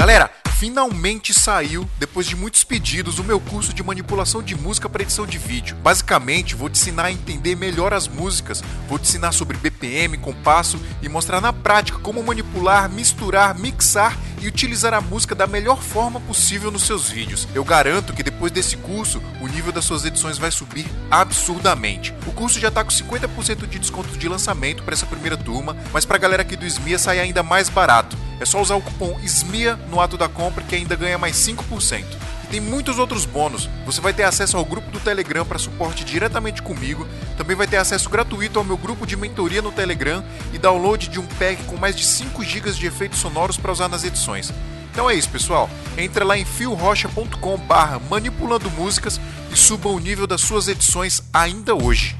Galera, finalmente saiu, depois de muitos pedidos, o meu curso de manipulação de música para edição de vídeo. Basicamente, vou te ensinar a entender melhor as músicas, vou te ensinar sobre BPM, compasso e mostrar na prática como manipular, misturar, mixar e utilizar a música da melhor forma possível nos seus vídeos. Eu garanto que depois desse curso, o nível das suas edições vai subir absurdamente. O curso já está com 50% de desconto de lançamento para essa primeira turma, mas para a galera aqui do SMIA sai ainda mais barato. É só usar o cupom SMIA no ato da compra que ainda ganha mais 5%. E tem muitos outros bônus. Você vai ter acesso ao grupo do Telegram para suporte diretamente comigo. Também vai ter acesso gratuito ao meu grupo de mentoria no Telegram e download de um pack com mais de 5 GB de efeitos sonoros para usar nas edições. Então é isso, pessoal. Entra lá em fiorocha.com barra manipulando músicas e suba o nível das suas edições ainda hoje.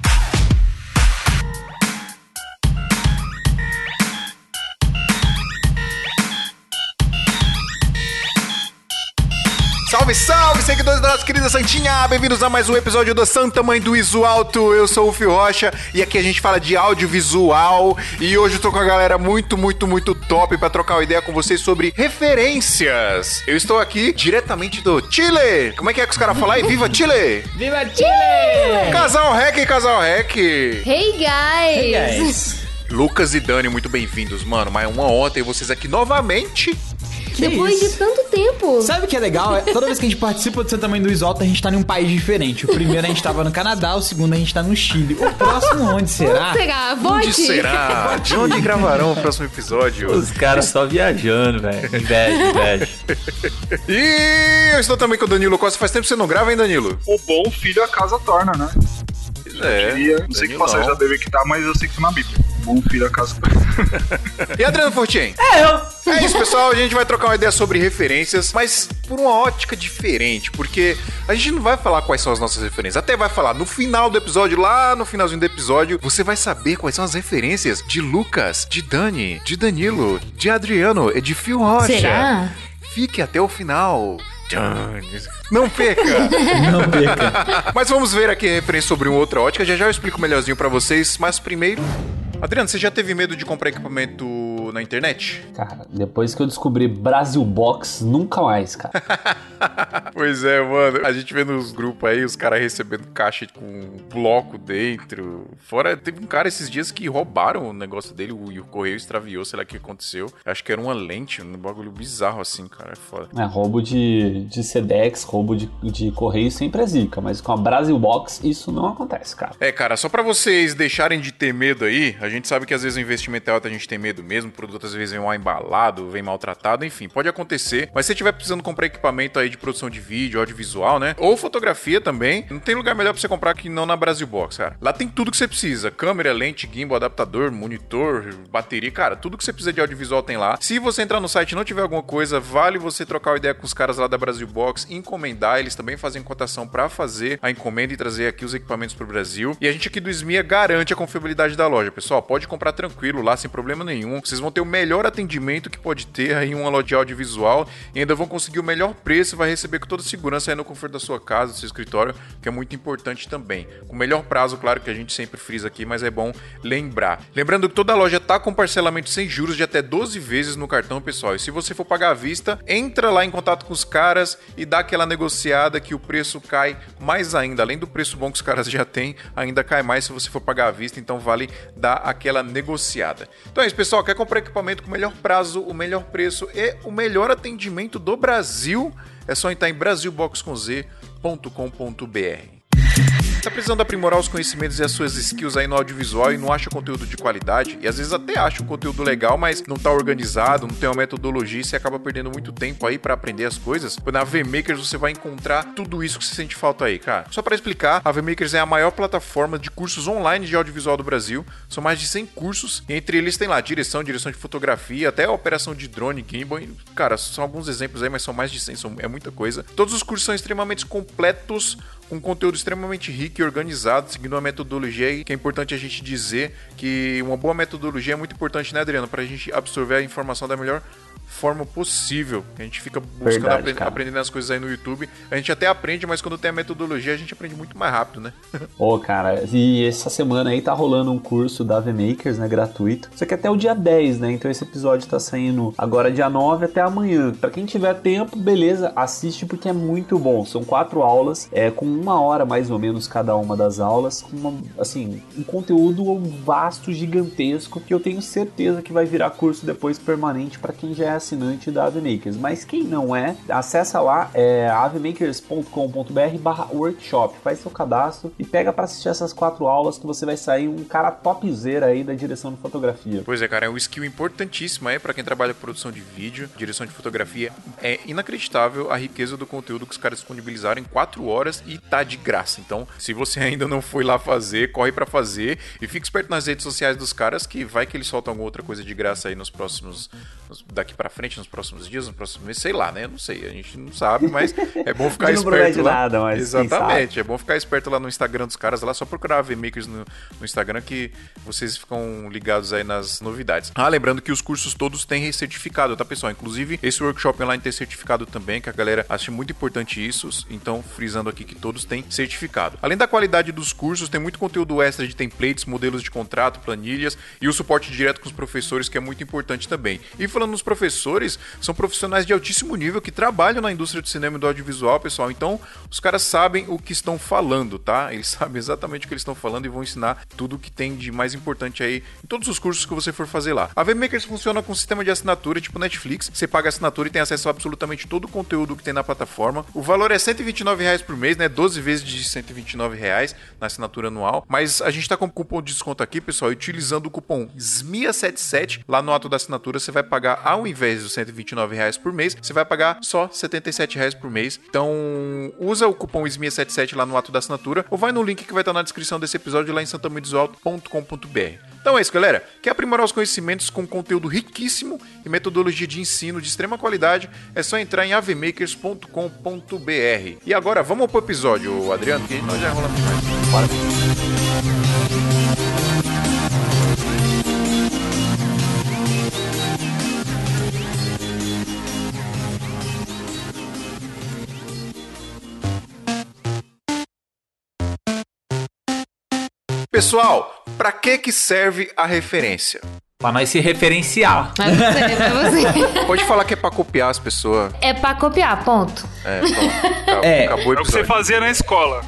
Salve, salve, seguidores da nossa querida Santinha! Bem-vindos a mais um episódio do Santa Mãe do Iso Alto. Eu sou o Fio Rocha e aqui a gente fala de audiovisual. E hoje eu tô com a galera muito, muito, muito top para trocar uma ideia com vocês sobre referências. Eu estou aqui diretamente do Chile. Como é que é que os caras falam aí? Viva Chile! Viva Chile! Casal Rec, casal Rec! Hey guys! Hey guys! Lucas e Dani, muito bem-vindos, mano. Mas uma honra ter vocês aqui novamente. Que Depois isso? de tanto tempo. Sabe o que é legal? É, toda vez que a gente participa do Seu Tamanho do Isolta, a gente tá em um país diferente. O primeiro a gente tava no Canadá, o segundo a gente tá no Chile. O próximo onde será? Onde será? Vote. Onde será? De onde gravarão o próximo episódio? Os caras só viajando, velho. Inveja, inveja. e eu estou também com o Danilo Costa. Faz tempo que você não grava, hein, Danilo? O bom filho a casa torna, né? É, não sei que passagem já deve quitar, mas eu sei que foi na Bíblia. Bom filho a casa. e Adriano Fortin? É eu. É isso, pessoal. A gente vai trocar uma ideia sobre referências, mas por uma ótica diferente, porque a gente não vai falar quais são as nossas referências. Até vai falar no final do episódio, lá no finalzinho do episódio, você vai saber quais são as referências de Lucas, de Dani, de Danilo, de Adriano e de Phil Rocha. Será? Fique até o final. Não perca! Não perca. Mas vamos ver aqui a referência sobre uma outra ótica. Já já eu explico melhorzinho para vocês. Mas primeiro, Adriano, você já teve medo de comprar equipamento na internet? Cara, depois que eu descobri Brasil Box, nunca mais, cara. pois é, mano. A gente vê nos grupos aí os caras recebendo caixa com bloco dentro. Fora, teve um cara esses dias que roubaram o negócio dele e o correio extraviou, sei lá o que aconteceu. Acho que era uma lente, um bagulho bizarro assim, cara. É foda. É, roubo de, de Sedex, roubo de, de correio sempre é zica, mas com a Brasil Box isso não acontece, cara. É, cara, só para vocês deixarem de ter medo aí, a gente sabe que às vezes o investimento é alto, a gente tem medo mesmo, o produto às vezes vem mal embalado, vem maltratado, enfim, pode acontecer. Mas se você estiver precisando comprar equipamento aí de produção de vídeo, audiovisual, né? Ou fotografia também, não tem lugar melhor pra você comprar que não na Brasil Box, cara. Lá tem tudo que você precisa: câmera, lente, gimbal, adaptador, monitor, bateria, cara, tudo que você precisa de audiovisual tem lá. Se você entrar no site e não tiver alguma coisa, vale você trocar uma ideia com os caras lá da Brasil Box, encomendar, eles também fazem cotação para fazer a encomenda e trazer aqui os equipamentos pro Brasil. E a gente aqui do SMIA garante a confiabilidade da loja, pessoal. Pode comprar tranquilo lá, sem problema nenhum. Vocês vão ter o melhor atendimento que pode ter aí em uma loja de audiovisual e ainda vão conseguir o melhor preço vai receber com toda segurança aí no conforto da sua casa, do seu escritório, que é muito importante também. Com o melhor prazo, claro que a gente sempre frisa aqui, mas é bom lembrar. Lembrando que toda loja tá com parcelamento sem juros de até 12 vezes no cartão, pessoal. E se você for pagar à vista, entra lá em contato com os caras e dá aquela negociada que o preço cai mais ainda. Além do preço bom que os caras já têm, ainda cai mais se você for pagar à vista, então vale dar aquela negociada. Então é isso, pessoal. Quer comprar equipamento com o melhor prazo, o melhor preço e o melhor atendimento do Brasil? É só entrar em brasilboxconz.com.br. Tá precisando aprimorar os conhecimentos e as suas skills aí no audiovisual e não acha conteúdo de qualidade? E às vezes até acha um conteúdo legal, mas não tá organizado, não tem uma metodologia e você acaba perdendo muito tempo aí para aprender as coisas. Na VMakers você vai encontrar tudo isso que você sente falta aí, cara. Só para explicar, a VMakers é a maior plataforma de cursos online de audiovisual do Brasil. São mais de 100 cursos, entre eles tem lá direção, direção de fotografia, até a operação de drone, gimbal. Cara, são alguns exemplos aí, mas são mais de 100, são, é muita coisa. Todos os cursos são extremamente completos com conteúdo extremamente rico e organizado, seguindo uma metodologia aí que é importante a gente dizer que uma boa metodologia é muito importante, né, Adriano? Pra gente absorver a informação da melhor forma possível. A gente fica buscando Verdade, apre- cara. aprendendo as coisas aí no YouTube. A gente até aprende, mas quando tem a metodologia, a gente aprende muito mais rápido, né? Ô, cara, e essa semana aí tá rolando um curso da VMakers, né, gratuito. Só que até o dia 10, né? Então esse episódio tá saindo agora dia 9 até amanhã. Pra quem tiver tempo, beleza, assiste porque é muito bom. São quatro aulas, é com uma hora mais ou menos cada uma das aulas, com uma, assim, um conteúdo vasto, gigantesco, que eu tenho certeza que vai virar curso depois permanente pra quem já é assinante da AveMakers. Mas quem não é, acessa lá, é avemakers.com.br barra workshop, faz seu cadastro e pega pra assistir essas quatro aulas que você vai sair um cara topzera aí da direção de fotografia. Pois é, cara, é um skill importantíssimo aí pra quem trabalha com produção de vídeo, direção de fotografia. É inacreditável a riqueza do conteúdo que os caras disponibilizaram em 4 horas e tá de graça. Então, se você ainda não foi lá fazer, corre pra fazer e fique esperto nas redes sociais dos caras que vai que eles soltam alguma outra coisa de graça aí nos próximos nos- daqui pra frente, nos próximos dias, nos próximos meses, sei lá, né? Eu não sei, a gente não sabe, mas é bom ficar não esperto promete lá. nada, mas Exatamente, é bom ficar esperto lá no Instagram dos caras, lá só procurar VMakers no, no Instagram que vocês ficam ligados aí nas novidades. Ah, lembrando que os cursos todos têm certificado, tá, pessoal? Inclusive, esse workshop online tem certificado também, que a galera acha muito importante isso, então frisando aqui que todos têm certificado. Além da qualidade dos cursos, tem muito conteúdo extra de templates, modelos de contrato, planilhas e o suporte direto com os professores, que é muito importante também. E falando nos professores, são profissionais de altíssimo nível que trabalham na indústria do cinema e do audiovisual, pessoal. Então, os caras sabem o que estão falando, tá? Eles sabem exatamente o que eles estão falando e vão ensinar tudo o que tem de mais importante aí em todos os cursos que você for fazer lá. A VMakers funciona com um sistema de assinatura tipo Netflix. Você paga a assinatura e tem acesso a absolutamente todo o conteúdo que tem na plataforma. O valor é 129 reais por mês, né? 12 vezes de 129 reais na assinatura anual. Mas a gente tá com cupom de desconto aqui, pessoal. e Utilizando o cupom SMIA77 lá no ato da assinatura, você vai pagar ao invés dos 129 reais por mês, você vai pagar só 77 reais por mês. Então, usa o cupom SMIA77 lá no ato da assinatura ou vai no link que vai estar na descrição desse episódio lá em santamãedosauto.com.br. Então é isso, galera. Quer aprimorar os conhecimentos com conteúdo riquíssimo e metodologia de ensino de extrema qualidade? É só entrar em avemakers.com.br. E agora, vamos pro episódio, Adriano, que nós já rolamos demais. Bora. Pessoal, pra que que serve a referência? Pra nós se referenciar. Mas não sei, pra você. Pode falar que é pra copiar as pessoas. É pra copiar, ponto. É, pronto. É. Acabou o É o que você episódio. fazia na escola.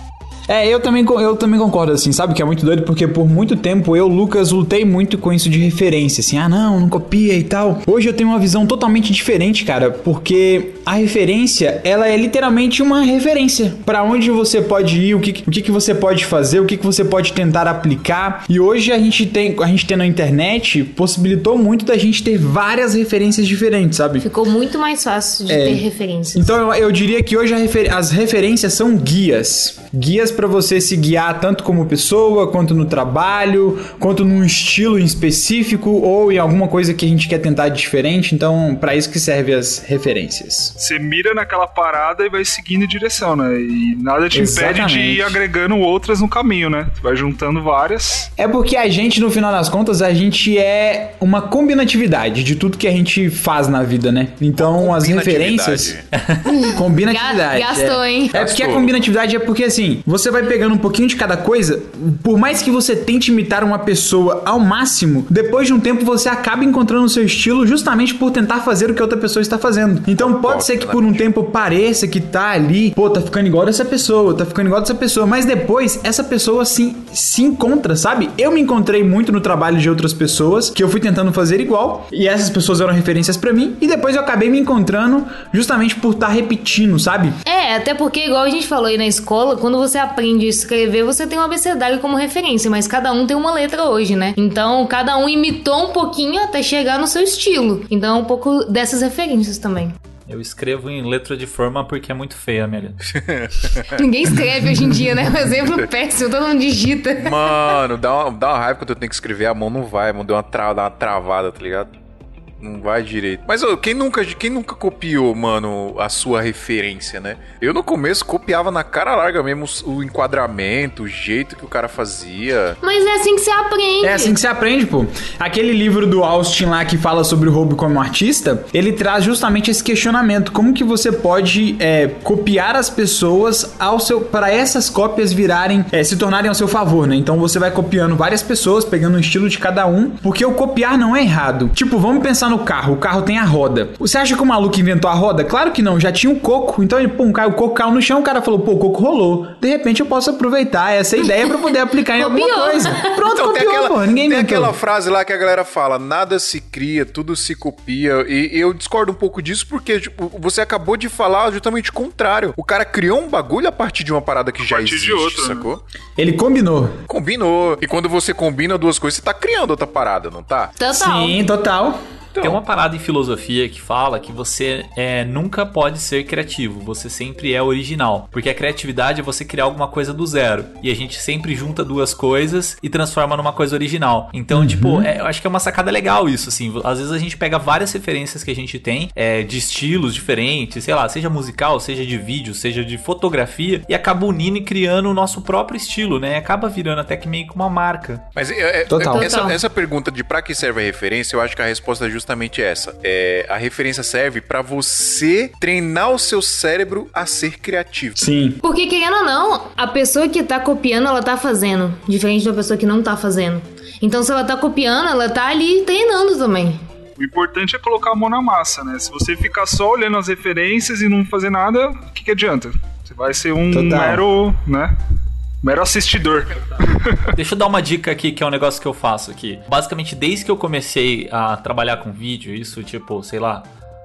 É, eu também, eu também concordo, assim, sabe? Que é muito doido, porque por muito tempo eu, Lucas, lutei muito com isso de referência, assim, ah, não, não copia e tal. Hoje eu tenho uma visão totalmente diferente, cara, porque a referência, ela é literalmente uma referência Pra onde você pode ir, o que, o que, que você pode fazer, o que, que você pode tentar aplicar. E hoje a gente tem, a gente tem na internet, possibilitou muito da gente ter várias referências diferentes, sabe? Ficou muito mais fácil de É. ter referências. Então eu, eu diria que hoje refer- as referências são guias. Guias pra você se guiar tanto como pessoa, quanto no trabalho, quanto num estilo em específico ou em alguma coisa que a gente quer tentar de diferente. Então, pra isso que servem as referências. Você mira naquela parada e vai seguindo em direção, né? E nada te impede de Exatamente. ir agregando outras no caminho, né? Tu vai juntando várias. É porque a gente, no final das contas, a gente é uma combinatividade de tudo que a gente faz na vida, né? Então, as referências. Combinatividade. Ga- gastou, é. hein? É porque a combinatividade é porque assim, você vai pegando um pouquinho de cada coisa, por mais que você tente imitar uma pessoa ao máximo, depois de um tempo você acaba encontrando o seu estilo justamente por tentar fazer o que a outra pessoa está fazendo. Então pode ser que por um tempo pareça que tá ali, pô, tá ficando igual dessa pessoa, tá ficando igual dessa pessoa, mas depois essa pessoa se, se encontra, sabe? Eu me encontrei muito no trabalho de outras pessoas que eu fui tentando fazer igual, e essas pessoas eram referências pra mim, e depois eu acabei me encontrando justamente por estar repetindo, sabe? É, até porque, igual a gente falou aí na escola, quando você aprende a escrever, você tem um abecedário como referência, mas cada um tem uma letra hoje, né? Então, cada um imitou um pouquinho até chegar no seu estilo. Então, é um pouco dessas referências também. Eu escrevo em letra de forma porque é muito feia a minha letra. Ninguém escreve hoje em dia, né? Um exemplo péssimo, todo mundo digita. Mano, dá uma, dá uma raiva quando eu tenho que escrever, a mão não vai, a mão deu uma, tra dá uma travada, tá ligado? Não vai direito. Mas ô, quem nunca, quem nunca copiou, mano, a sua referência, né? Eu no começo copiava na cara larga mesmo o enquadramento, o jeito que o cara fazia. Mas é assim que você aprende. É assim que você aprende, pô. Aquele livro do Austin lá que fala sobre o roubo como artista, ele traz justamente esse questionamento. Como que você pode é, copiar as pessoas ao seu para essas cópias virarem, é, se tornarem ao seu favor, né? Então você vai copiando várias pessoas, pegando o estilo de cada um, porque o copiar não é errado. Tipo, vamos pensar no carro. O carro tem a roda. Você acha que o maluco inventou a roda? Claro que não, já tinha o coco. Então ele, pô, um, o coco caiu no chão, o cara falou, pô, o coco rolou. De repente eu posso aproveitar essa ideia para poder aplicar em alguma coisa. Pronto, Então, tem copiou, aquela, pô. Ninguém tem inventou. aquela frase lá que a galera fala: nada se cria, tudo se copia. E eu discordo um pouco disso porque tipo, você acabou de falar justamente o contrário. O cara criou um bagulho a partir de uma parada que já partir de existe, outra, né? sacou? Ele combinou. Combinou. E quando você combina duas coisas, você tá criando outra parada, não tá? Total. Sim, total. Tem uma parada em filosofia que fala que você é, nunca pode ser criativo, você sempre é original. Porque a criatividade é você criar alguma coisa do zero. E a gente sempre junta duas coisas e transforma numa coisa original. Então, tipo, é, eu acho que é uma sacada legal isso, assim. Às vezes a gente pega várias referências que a gente tem, é, de estilos diferentes, sei lá, seja musical, seja de vídeo, seja de fotografia, e acaba unindo e criando o nosso próprio estilo, né? Acaba virando até que meio que uma marca. Mas é, é, Total. Essa, Total. essa pergunta de pra que serve a referência, eu acho que a resposta é justamente essa. É, a referência serve pra você treinar o seu cérebro a ser criativo. Sim. Porque, querendo ou não, a pessoa que tá copiando, ela tá fazendo. Diferente da pessoa que não tá fazendo. Então, se ela tá copiando, ela tá ali treinando também. O importante é colocar a mão na massa, né? Se você ficar só olhando as referências e não fazer nada, o que, que adianta? Você vai ser um Total. mero, né? Mero assistidor. Deixa eu dar uma dica aqui, que é um negócio que eu faço aqui. Basicamente, desde que eu comecei a trabalhar com vídeo, isso, tipo, sei lá,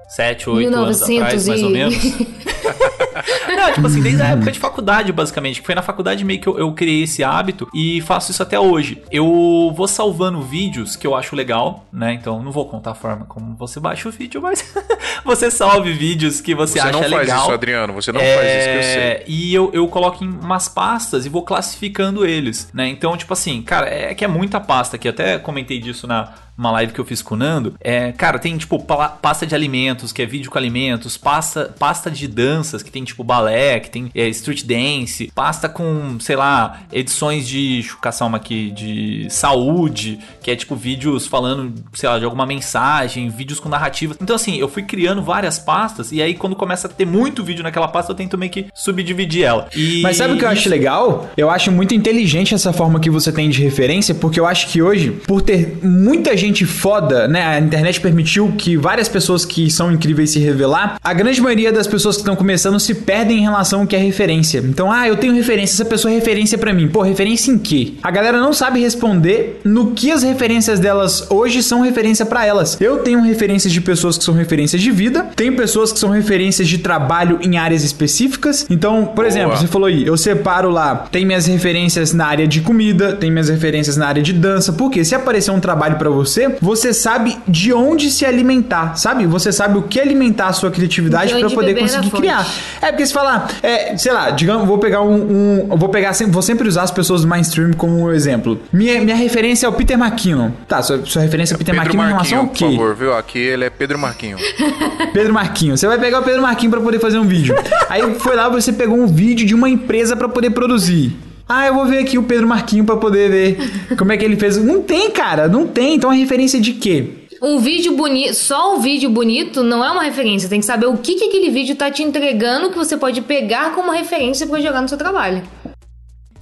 7, 8 anos 1900 atrás, mais ou menos. Não, tipo assim, desde a época de faculdade, basicamente. Que foi na faculdade meio que eu, eu criei esse hábito e faço isso até hoje. Eu vou salvando vídeos que eu acho legal, né? Então, não vou contar a forma como você baixa o vídeo, mas você salve vídeos que você, Você acha não faz legal. isso, Adriano. Você não faz isso que eu sei. É, E eu, eu coloco em umas pastas e vou classificando eles, né? Então, tipo assim, cara, é que é muita pasta aqui. Eu até comentei disso na uma live que eu fiz com o Nando. É, cara, tem tipo pasta de alimentos, que é vídeo com alimentos, pasta, pasta de danças, que tem tipo balé, que tem é, street dance, pasta com, sei lá, edições de, caçar uma aqui, de saúde, que é tipo vídeos falando, sei lá, de alguma mensagem, vídeos com narrativa. Então, assim, eu fui criando várias pastas, e aí quando começa a ter muito vídeo naquela pasta, eu tento meio que subdividir ela. E Mas sabe o que eu acho legal? Eu acho muito inteligente essa forma que você tem de referência, porque eu acho que hoje, por ter muita gente foda, né? A internet permitiu que várias pessoas que são incríveis se revelar. A grande maioria das pessoas que estão começando se perdem em relação ao que é referência. Então, ah, eu tenho referência, essa pessoa é referência pra mim. Pô, referência em quê? A galera não sabe responder no que as referências delas hoje são referência pra elas. Eu tenho referências de pessoas que são referências de vida, tenho pessoas que são referências de trabalho em áreas específicas. Então, por exemplo, você falou aí, eu separo lá, tem minhas referências na área de comida, tem minhas referências na área de dança, porque se aparecer um trabalho pra você, você sabe de onde se alimentar, sabe? Você sabe o que alimentar a sua criatividade onde poder conseguir fonte. É porque se falar, é, sei lá, digamos, vou pegar um, um- vou pegar, sempre- vou sempre usar as pessoas do mainstream como exemplo. Minha, minha referência é o Peter McKinnon. Tá, sua, sua referência é o Peter Pedro McKinnon em relação Marquinho, ao por quê? favor, viu? Aqui ele é Pedro Marquinho. Pedro Marquinho. Você vai pegar o Pedro Marquinho pra poder fazer um vídeo. Aí foi lá, você pegou um vídeo de uma empresa pra poder produzir. Ah, eu vou ver aqui o Pedro Marquinho pra poder ver como é que ele fez. Não tem, cara, não tem. Então a referência de quê? Um vídeo bonito, só um vídeo bonito não é uma referência. Tem que saber o que, que aquele vídeo tá te entregando que você pode pegar como referência pra jogar no seu trabalho.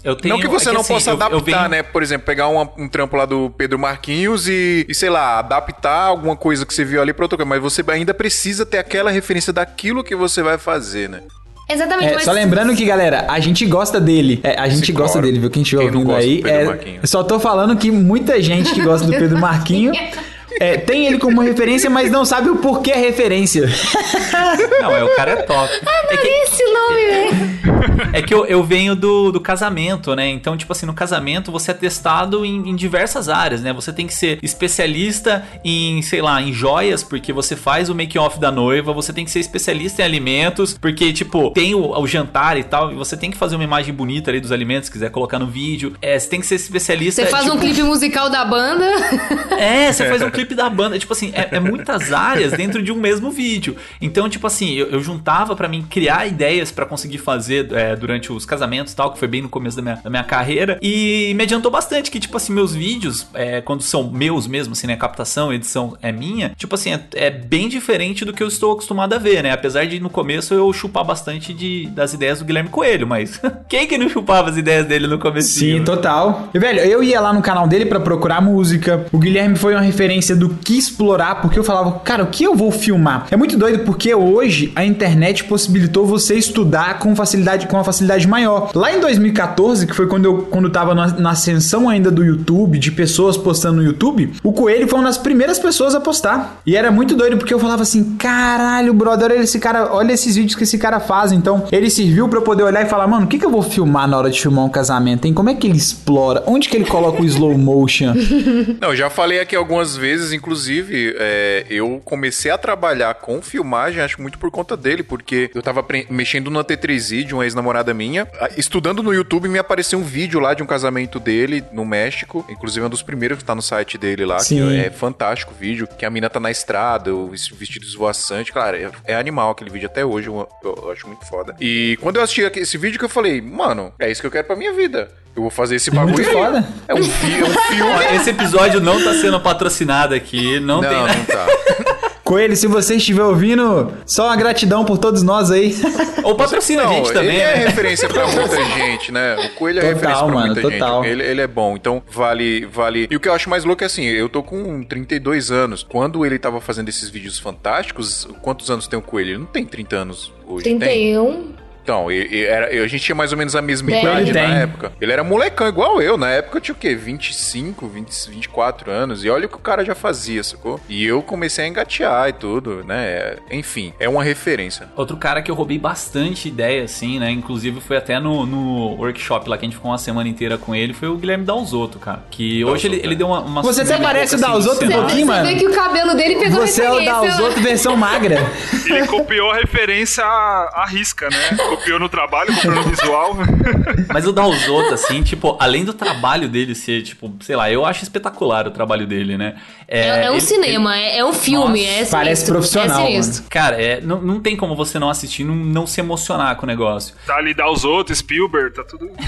Eu tenho, não que você é não assim, possa eu- eu adaptar, venho- né? Por exemplo, pegar uma- um trampo lá do Pedro Marquinhos e, e, sei lá, adaptar alguma coisa que você viu ali pra outra coisa. Mas você ainda precisa ter aquela referência daquilo que você vai fazer, né? Exatamente, É, mas só lembrando que, galera, a gente gosta dele. É, a gente Sim, gosta claro. dele, viu? Quem estiver ouvindo aí. Pedro é, eu só tô falando que muita gente que gosta do Pedro Marquinho é, tem ele como referência, mas não sabe o porquê é referência. Não, é, o cara é top. É que esse nome, velho. É que eu, eu venho do, do casamento, né? Então, tipo assim, no casamento você é testado em, em diversas áreas, né? Você tem que ser especialista em, sei lá, em joias, porque você faz o make-off da noiva, você tem que ser especialista em alimentos, porque, tipo, tem o, o jantar e tal, e você tem que fazer uma imagem bonita ali dos alimentos, se quiser colocar no vídeo. É, você tem que ser especialista. Você faz tipo, um clipe musical da banda. É, você faz um clipe da banda. Tipo assim, é, é muitas áreas dentro de um mesmo vídeo. Então, tipo assim, eu, eu juntava pra mim criar ideias pra conseguir fazer é, durante os casamentos e tal, que foi bem no começo da minha, da minha carreira. E me adiantou bastante que, tipo assim, meus vídeos, é, quando são meus mesmo, assim, né? Captação, edição é minha, tipo assim, é, é bem diferente do que eu estou acostumado a ver, né? Apesar de no começo eu chupar bastante de, das ideias do Guilherme Coelho, mas quem que não chupava as ideias dele no começo? Sim, total. E, velho, eu ia lá no canal dele pra procurar música. O Guilherme foi uma referência do que explorar, porque eu falava, cara, o que eu vou filmar? É muito doido porque hoje a internet possibilitou você estudar com facilidade, com uma facilidade maior. Lá em 2014, que foi quando eu quando tava na, na ascensão ainda do YouTube, de pessoas postando no YouTube, o Coelho foi uma das primeiras pessoas a postar. E era muito doido porque eu falava assim, caralho, brother, olha esse cara, olha esses vídeos que esse cara faz. Então, ele serviu pra eu poder olhar e falar, mano, o que, que eu vou filmar na hora de filmar um casamento, hein? Como é que ele explora? Onde que ele coloca o slow motion? Não, eu já falei aqui algumas vezes, inclusive, é, eu comecei a trabalhar com filmagem, acho muito por conta dele, porque eu tava mexendo no T3i de uma ex-namorada minha, estudando no YouTube, me apareceu um vídeo lá de um casamento dele no México, inclusive é um dos primeiros que tá no site dele lá, Sim. que é fantástico o vídeo, que a mina tá na estrada, o ves- vestido esvoaçante, claro, é, é animal aquele vídeo até hoje, eu, eu acho muito foda. E quando eu assisti esse vídeo que eu falei, mano, é isso que eu quero pra minha vida. Eu vou fazer esse bagulho Muito foda. É um, fi- é um filme. Esse episódio não tá sendo patrocinado aqui, não, Não, tem. não tá. Coelho, se você estiver ouvindo, só uma gratidão por todos nós aí. Ou patrocina a Não, gente também, ele é né? referência pra muita gente, né? O Coelho é Total, referência pra mano, muita total. gente. Ele, ele é bom, então vale, vale. E o que eu acho mais louco é assim, eu tô com 32 anos. Quando ele tava fazendo esses vídeos fantásticos, quantos anos tem o Coelho? Ele não tem 30 anos hoje, tem? 31. Então, e- e era, a gente tinha mais ou menos a mesma idade na época. Ele era molecão igual eu. Na época eu tinha o quê? 25, 20, 24 anos. E olha o que o cara já fazia, sacou? E eu comecei a engatear e tudo, né? Enfim, é uma referência. Outro cara que eu roubei bastante ideia, assim, né? Inclusive foi até no, no workshop lá que a gente ficou uma semana inteira com ele, foi o Guilherme Dalzotto, cara. Que hoje ele, Dalzotto, ele é. deu uma. uma Você até parece o pouco, Dalzotto assim, um pouquinho, mano. Você vê que o cabelo dele pegou Você é o né? outros versão magra. Ele copiou a referência à, à risca, né? Copiou no trabalho, copiou no visual. Mas o Dalzotto, assim, tipo, além do trabalho dele ser, tipo, sei lá, eu acho espetacular o trabalho dele, né? É, é um ele- cinema, é, é um filme, Nossa, é sinistro, parece profissional, É. Cara, é, não, não tem como você não assistir, não, não se emocionar com o negócio. Tá ali, dá os outros, Spielberg, tá tudo.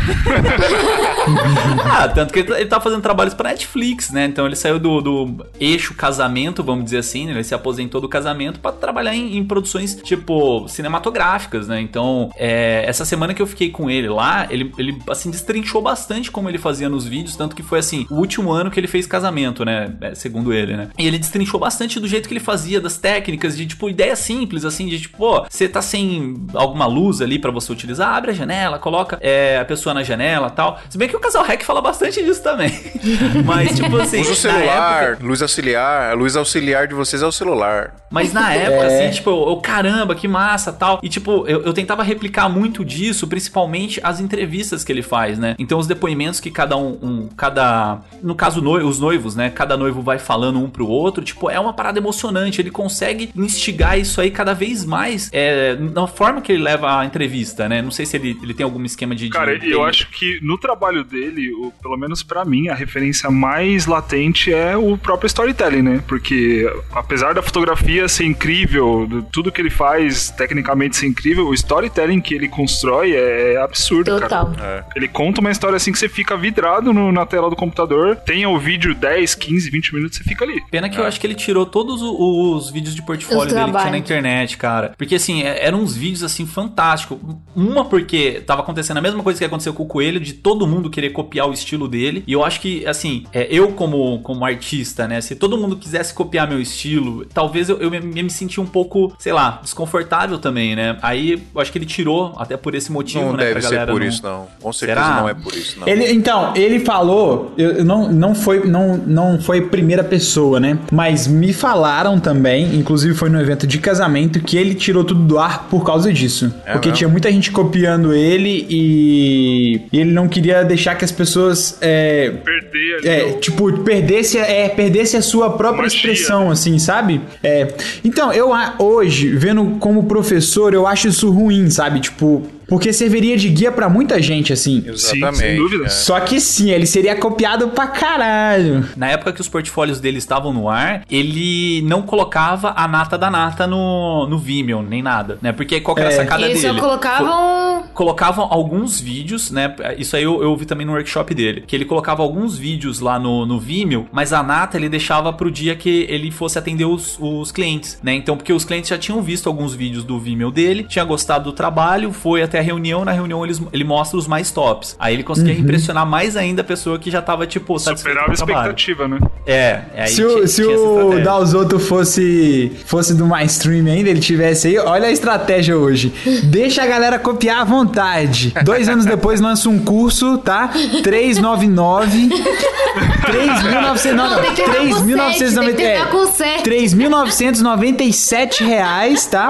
Ah, tanto que ele tá- ele tá fazendo trabalhos pra Netflix, né? Então ele saiu do, do eixo casamento, vamos dizer assim, né? Ele se aposentou do casamento pra trabalhar em, em produções, tipo, cinematográficas, né? Então, é, essa semana que eu fiquei com ele lá, ele, ele, assim, destrinchou bastante como ele fazia nos vídeos, tanto que foi, assim, o último ano que ele fez casamento, né? É, segundo ele, né? E ele destrinchou bastante do jeito que ele fazia, das técnicas, de, tipo, ideia simples, assim, de, tipo, pô, você tá sem alguma luz ali pra você utilizar, abre a janela, coloca é, a pessoa na janela tal. Se bem que o Casal Hack fala bastante disso também. Mas, tipo assim, Usa o celular, época- luz auxiliar. A luz auxiliar de vocês é o celular. mas na época, assim, tipo, eu, eu, caramba, que massa tal. E, tipo, eu, eu tentava replicar muito disso, principalmente as entrevistas que ele faz, né? Então, os depoimentos que cada um, um- cada. No caso, os noivos, né? Cada noivo vai falando um pro outro, tipo, é uma parada emocionante. Ele consegue instigar isso aí cada vez mais é, na forma que ele leva a entrevista, né? Não sei se ele, ele tem algum esquema de. de- Cara, eu acho que no trabalho dele, o- pelo menos pra mim, a referência mais latente é o próprio storytelling, né? Porque apesar da fotografia ser incrível, de tudo que ele faz tecnicamente ser incrível, o storytelling que ele constrói é absurdo, Total. cara. Ele conta uma história assim que você fica vidrado no- na tela do computador, tenha o vídeo 10, 15, 20 minutos, você fica ali. Pena que eu acho que ele tirou todos o- os, vídeos de portfólio Os dele que tinha na internet, cara. Porque, assim, é- eram uns vídeos, assim, fantásticos. Uma porque tava acontecendo a mesma coisa que aconteceu com o Coelho, de todo mundo querer copiar o estilo dele. E eu acho que, assim, é, eu como, como artista, né, se todo mundo quisesse copiar meu estilo, talvez eu, eu me, me sentia um pouco, sei lá, desconfortável também, né? Aí, eu acho que ele tirou tirou, até por esse motivo, Não né? deve ser galera por não- isso, não. Com certeza Será? não é por isso, não. Ele, então, ele falou, eu, não, não, foi, não, não foi primeira pessoa, né? Mas me falaram também, inclusive foi no evento de casamento, que ele tirou tudo do ar por causa disso. É porque mesmo? tinha muita gente copiando ele e, e ele não queria deixar que as pessoas. É, Perder ali. é, o- tipo, perdesse, é, perdesse a sua própria Magia. expressão, assim, sabe? É. Então, eu a- hoje, vendo como professor, eu acho isso ruim, sabe? Tipo, porque serviria de guia pra muita gente, assim. Exatamente. sem dúvida. é. Só que sim, ele seria copiado pra caralho. Na época que os portfólios dele estavam no ar, ele não colocava a nata da nata no, no Vimeo, nem nada, né? Porque qual que era a É. sacada Eles dele? só colocavam. colocavam alguns vídeos, né? Isso aí eu, eu ouvi também no workshop dele. Que ele colocava alguns vídeos lá no, no Vimeo, mas a nata ele deixava pro dia que ele fosse atender os, os clientes, né? Então, porque os clientes já tinham visto alguns vídeos do Vimeo dele, tinha gostado do trabalho, foi até a reunião, na reunião eles, ele mostra os mais tops. Aí ele conseguia impressionar mais ainda a pessoa que já tava, tipo, Superava a trabalho. expectativa, né? É, é aí se tinha- o, se tinha o. Dalzotto fosse, fosse do mainstream ainda, ele tivesse aí, olha a estratégia hoje. Deixa a galera copiar à vontade. Dois anos depois lança um curso, tá? 399. 3.900. Não, não. tem que terminar com sete, tem que terminar com sete. 3.997 reais, tá?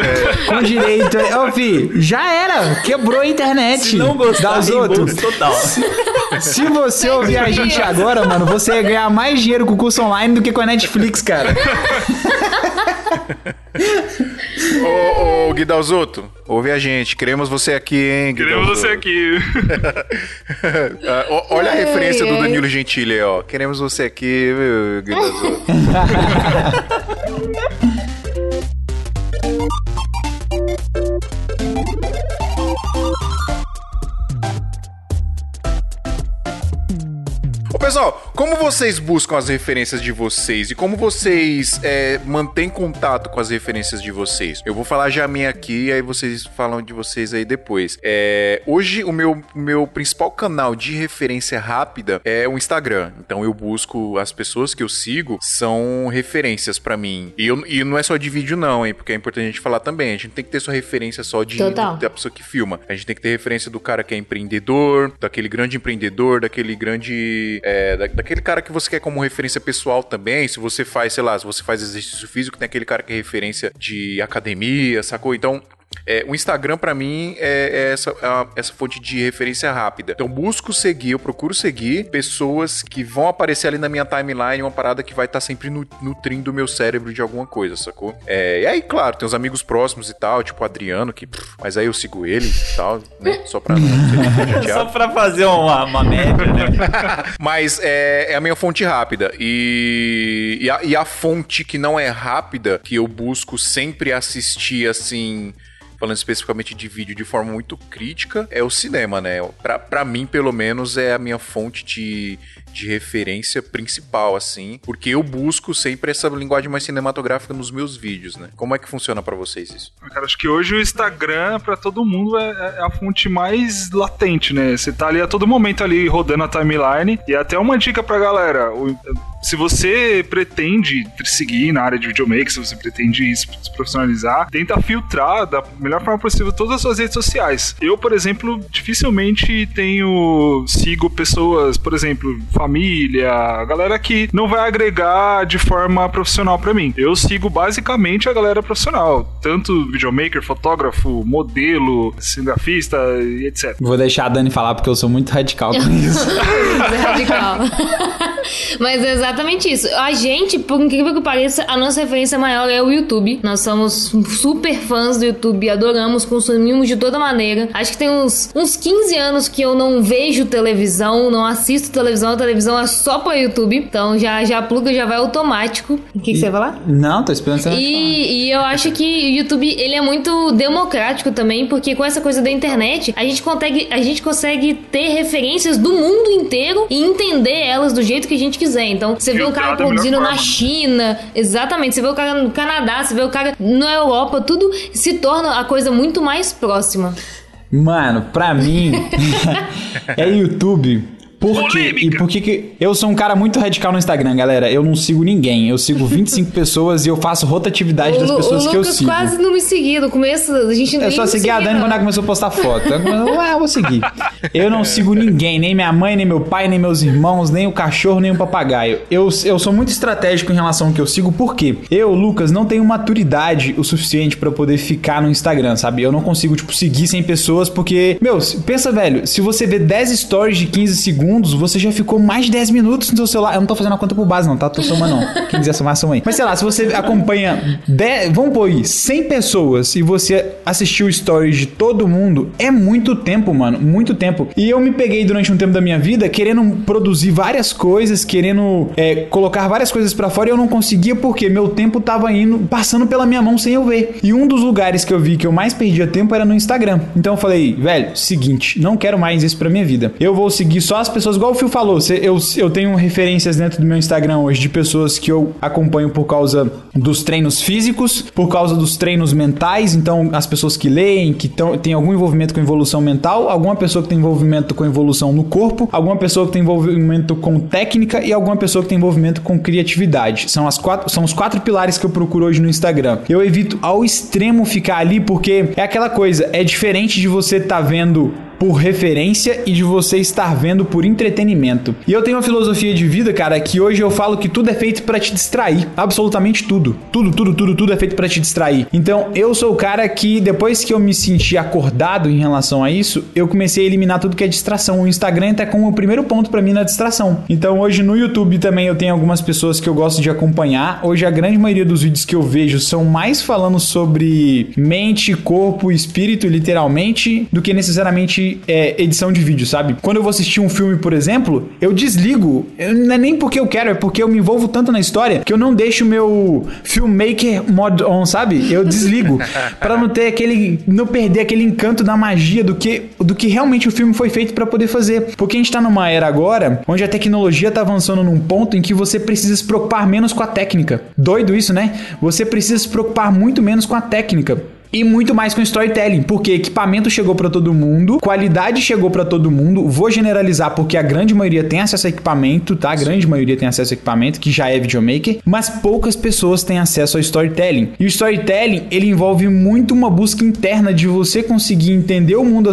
Com direito. Ô, fi, já era. Quebrou a internet. Se não gostar, total. se você ouvir a gente agora, mano, você ia ganhar mais dinheiro com o curso online do que com a Netflix, cara. Ô, ô, Guidalzoto, ouve a gente. Queremos você aqui, hein, Queremos Guidalzoto? você aqui. Ah, Olha a referência do. Danilo Gentili aí, ó. Queremos você aqui, viu, Guidalzoto? Pessoal, como vocês buscam as referências de vocês e como vocês é, mantêm contato com as referências de vocês? Eu vou falar já a minha aqui, aí vocês falam de vocês aí depois. É, hoje, o meu, meu principal canal de referência rápida é o Instagram. Então, eu busco as pessoas que eu sigo são referências pra mim. E, eu- e não é só de vídeo, não, hein? Porque é importante a gente falar também. A gente não tem que ter só referência só de Total. da pessoa que filma. A gente tem que ter referência do cara que é empreendedor, daquele grande empreendedor, daquele grande. é, da- daquele cara que você quer como referência pessoal também. Se você faz, sei lá, se você faz exercício físico, tem aquele cara que é referência de academia, sacou? Então. É, o Instagram, pra mim, é, é essa, a- essa fonte de referência rápida. Então, busco seguir, eu procuro seguir pessoas que vão aparecer ali na minha timeline, uma parada que vai estar sempre nu- nutrindo o meu cérebro de alguma coisa, sacou? É, e aí, claro, tem os amigos próximos e tal, tipo o Adriano, que. pff, mas aí eu sigo ele e tal, né? Só pra não ser Só pra fazer uma, uma média, né? Mas é, é a minha fonte rápida. E, e, a, e a fonte que não é rápida, que eu busco sempre assistir assim. Falando especificamente de vídeo de forma muito crítica, é o cinema, né? Pra, pra mim, pelo menos, é a minha fonte de, de referência principal, assim. Porque eu busco sempre essa linguagem mais cinematográfica nos meus vídeos, né? Como é que funciona pra vocês isso? Cara, acho que hoje o Instagram, pra todo mundo, é, é a fonte mais latente, né? Você tá ali a todo momento ali rodando a timeline. E até uma dica pra galera: se você pretende seguir na área de videomaker, se você pretende se profissionalizar, tenta filtrar da melhor forma possível todas as suas redes sociais. Eu, por exemplo, dificilmente tenho sigo pessoas, por exemplo, família, galera que não vai agregar de forma profissional pra mim. Eu sigo basicamente a galera profissional, tanto videomaker, fotógrafo, modelo, cinegrafista e etc. Vou deixar a Dani falar porque eu sou muito radical com isso. É radical. Mas é exatamente isso. A gente, por incrível que pareça, a nossa referência maior é o YouTube. Nós somos super fãs do YouTube, adoramos, consumimos de toda maneira. Acho que tem uns, uns 15 anos que eu não vejo televisão, não assisto televisão, a televisão é só pro YouTube. Então já, já pluga, já vai automático. O que, que você ia falar? Não, tô esperando você falar. E, e eu acho que o YouTube ele é muito democrático também, porque com essa coisa da internet a gente consegue, a gente consegue ter referências do mundo inteiro e entender elas do jeito que a gente quiser. Então você vê um cara produzindo na forma. China, exatamente. Você vê o cara no Canadá, você vê o cara na Europa, tudo se torna a coisa muito mais próxima. Mano, pra mim, é YouTube Por quê? E por que que... Eu sou um cara muito radical no Instagram, galera. Eu não sigo ninguém. Eu sigo 25 pessoas e eu faço rotatividade das Lu- pessoas o que eu Lucas sigo. quase não me seguia. No começo, a gente Eu nem só segui a Dani não. quando ela começou a postar foto. Eu, Ué, eu vou seguir. Eu não sigo ninguém, nem minha mãe, nem meu pai, nem meus irmãos, nem o cachorro, nem o papagaio. Eu, eu sou muito estratégico em relação ao que eu sigo, porque eu, Lucas, não tenho maturidade o suficiente pra poder ficar no Instagram, sabe? Eu não consigo, tipo, seguir 100 pessoas, porque, meu, pensa, velho, se você vê 10 stories de 15 segundos, você já ficou mais de 10 minutos no seu celular. Eu não tô fazendo a conta por base, não, tá? Tô somando, não. Quem quiser somar, soma aí. Mas sei lá, se você acompanha 10, vamos pôr aí, 100 pessoas e você assistiu stories de todo mundo, é muito tempo, mano, muito tempo. E eu me peguei durante um tempo da minha vida querendo produzir várias coisas, querendo é, colocar várias coisas pra fora e eu não conseguia porque meu tempo tava indo, passando pela minha mão sem eu ver. E um dos lugares que eu vi que eu mais perdia tempo era no Instagram. Então eu falei, velho, seguinte, não quero mais isso pra minha vida. Eu vou seguir só as pessoas, igual o Phil falou, eu, eu tenho referências dentro do meu Instagram hoje de pessoas que eu acompanho por causa dos treinos físicos, por causa dos treinos mentais, então as pessoas que leem, que tão, tem algum envolvimento com evolução mental, alguma pessoa que tem envolvimento com evolução no corpo, alguma pessoa que tem envolvimento com técnica e alguma pessoa que tem envolvimento com criatividade. São, as quatro, são os quatro pilares que eu procuro hoje no Instagram. Eu evito ao extremo ficar ali porque é aquela coisa, é diferente de você estar vendo por referência e de você estar vendo por entretenimento. E eu tenho uma filosofia de vida, cara, que hoje eu falo que tudo é feito pra te distrair. Absolutamente tudo. Tudo, tudo, tudo, tudo é feito pra te distrair. Então, eu sou o cara que depois que eu me senti acordado em relação a isso, eu comecei a eliminar tudo que é distração. O Instagram tá como o primeiro ponto pra mim na distração. Então, hoje no YouTube também eu tenho algumas pessoas que eu gosto de acompanhar. Hoje a grande maioria dos vídeos que eu vejo são mais falando sobre mente, corpo espírito, literalmente, do que necessariamente é, edição de vídeo, sabe? Quando eu vou assistir um filme, por exemplo, eu desligo. Eu- não é nem porque eu quero, é porque eu me envolvo tanto na história que eu não deixo o meu filmmaker mod on, sabe? Eu desligo. Pra não ter aquele. não perder aquele encanto da magia do que, do que realmente o filme foi feito pra poder fazer. Porque a gente tá numa era agora onde a tecnologia tá avançando num ponto em que você precisa se preocupar menos com a técnica. Doido isso, né? Você precisa se preocupar muito menos com a técnica. E muito mais com storytelling, porque equipamento chegou pra todo mundo, qualidade chegou pra todo mundo. Vou generalizar porque a grande maioria tem acesso a equipamento, tá? A grande maioria tem acesso a equipamento, que já é videomaker, mas poucas pessoas têm acesso ao storytelling. E o storytelling, ele envolve muito uma busca interna de você conseguir entender o mundo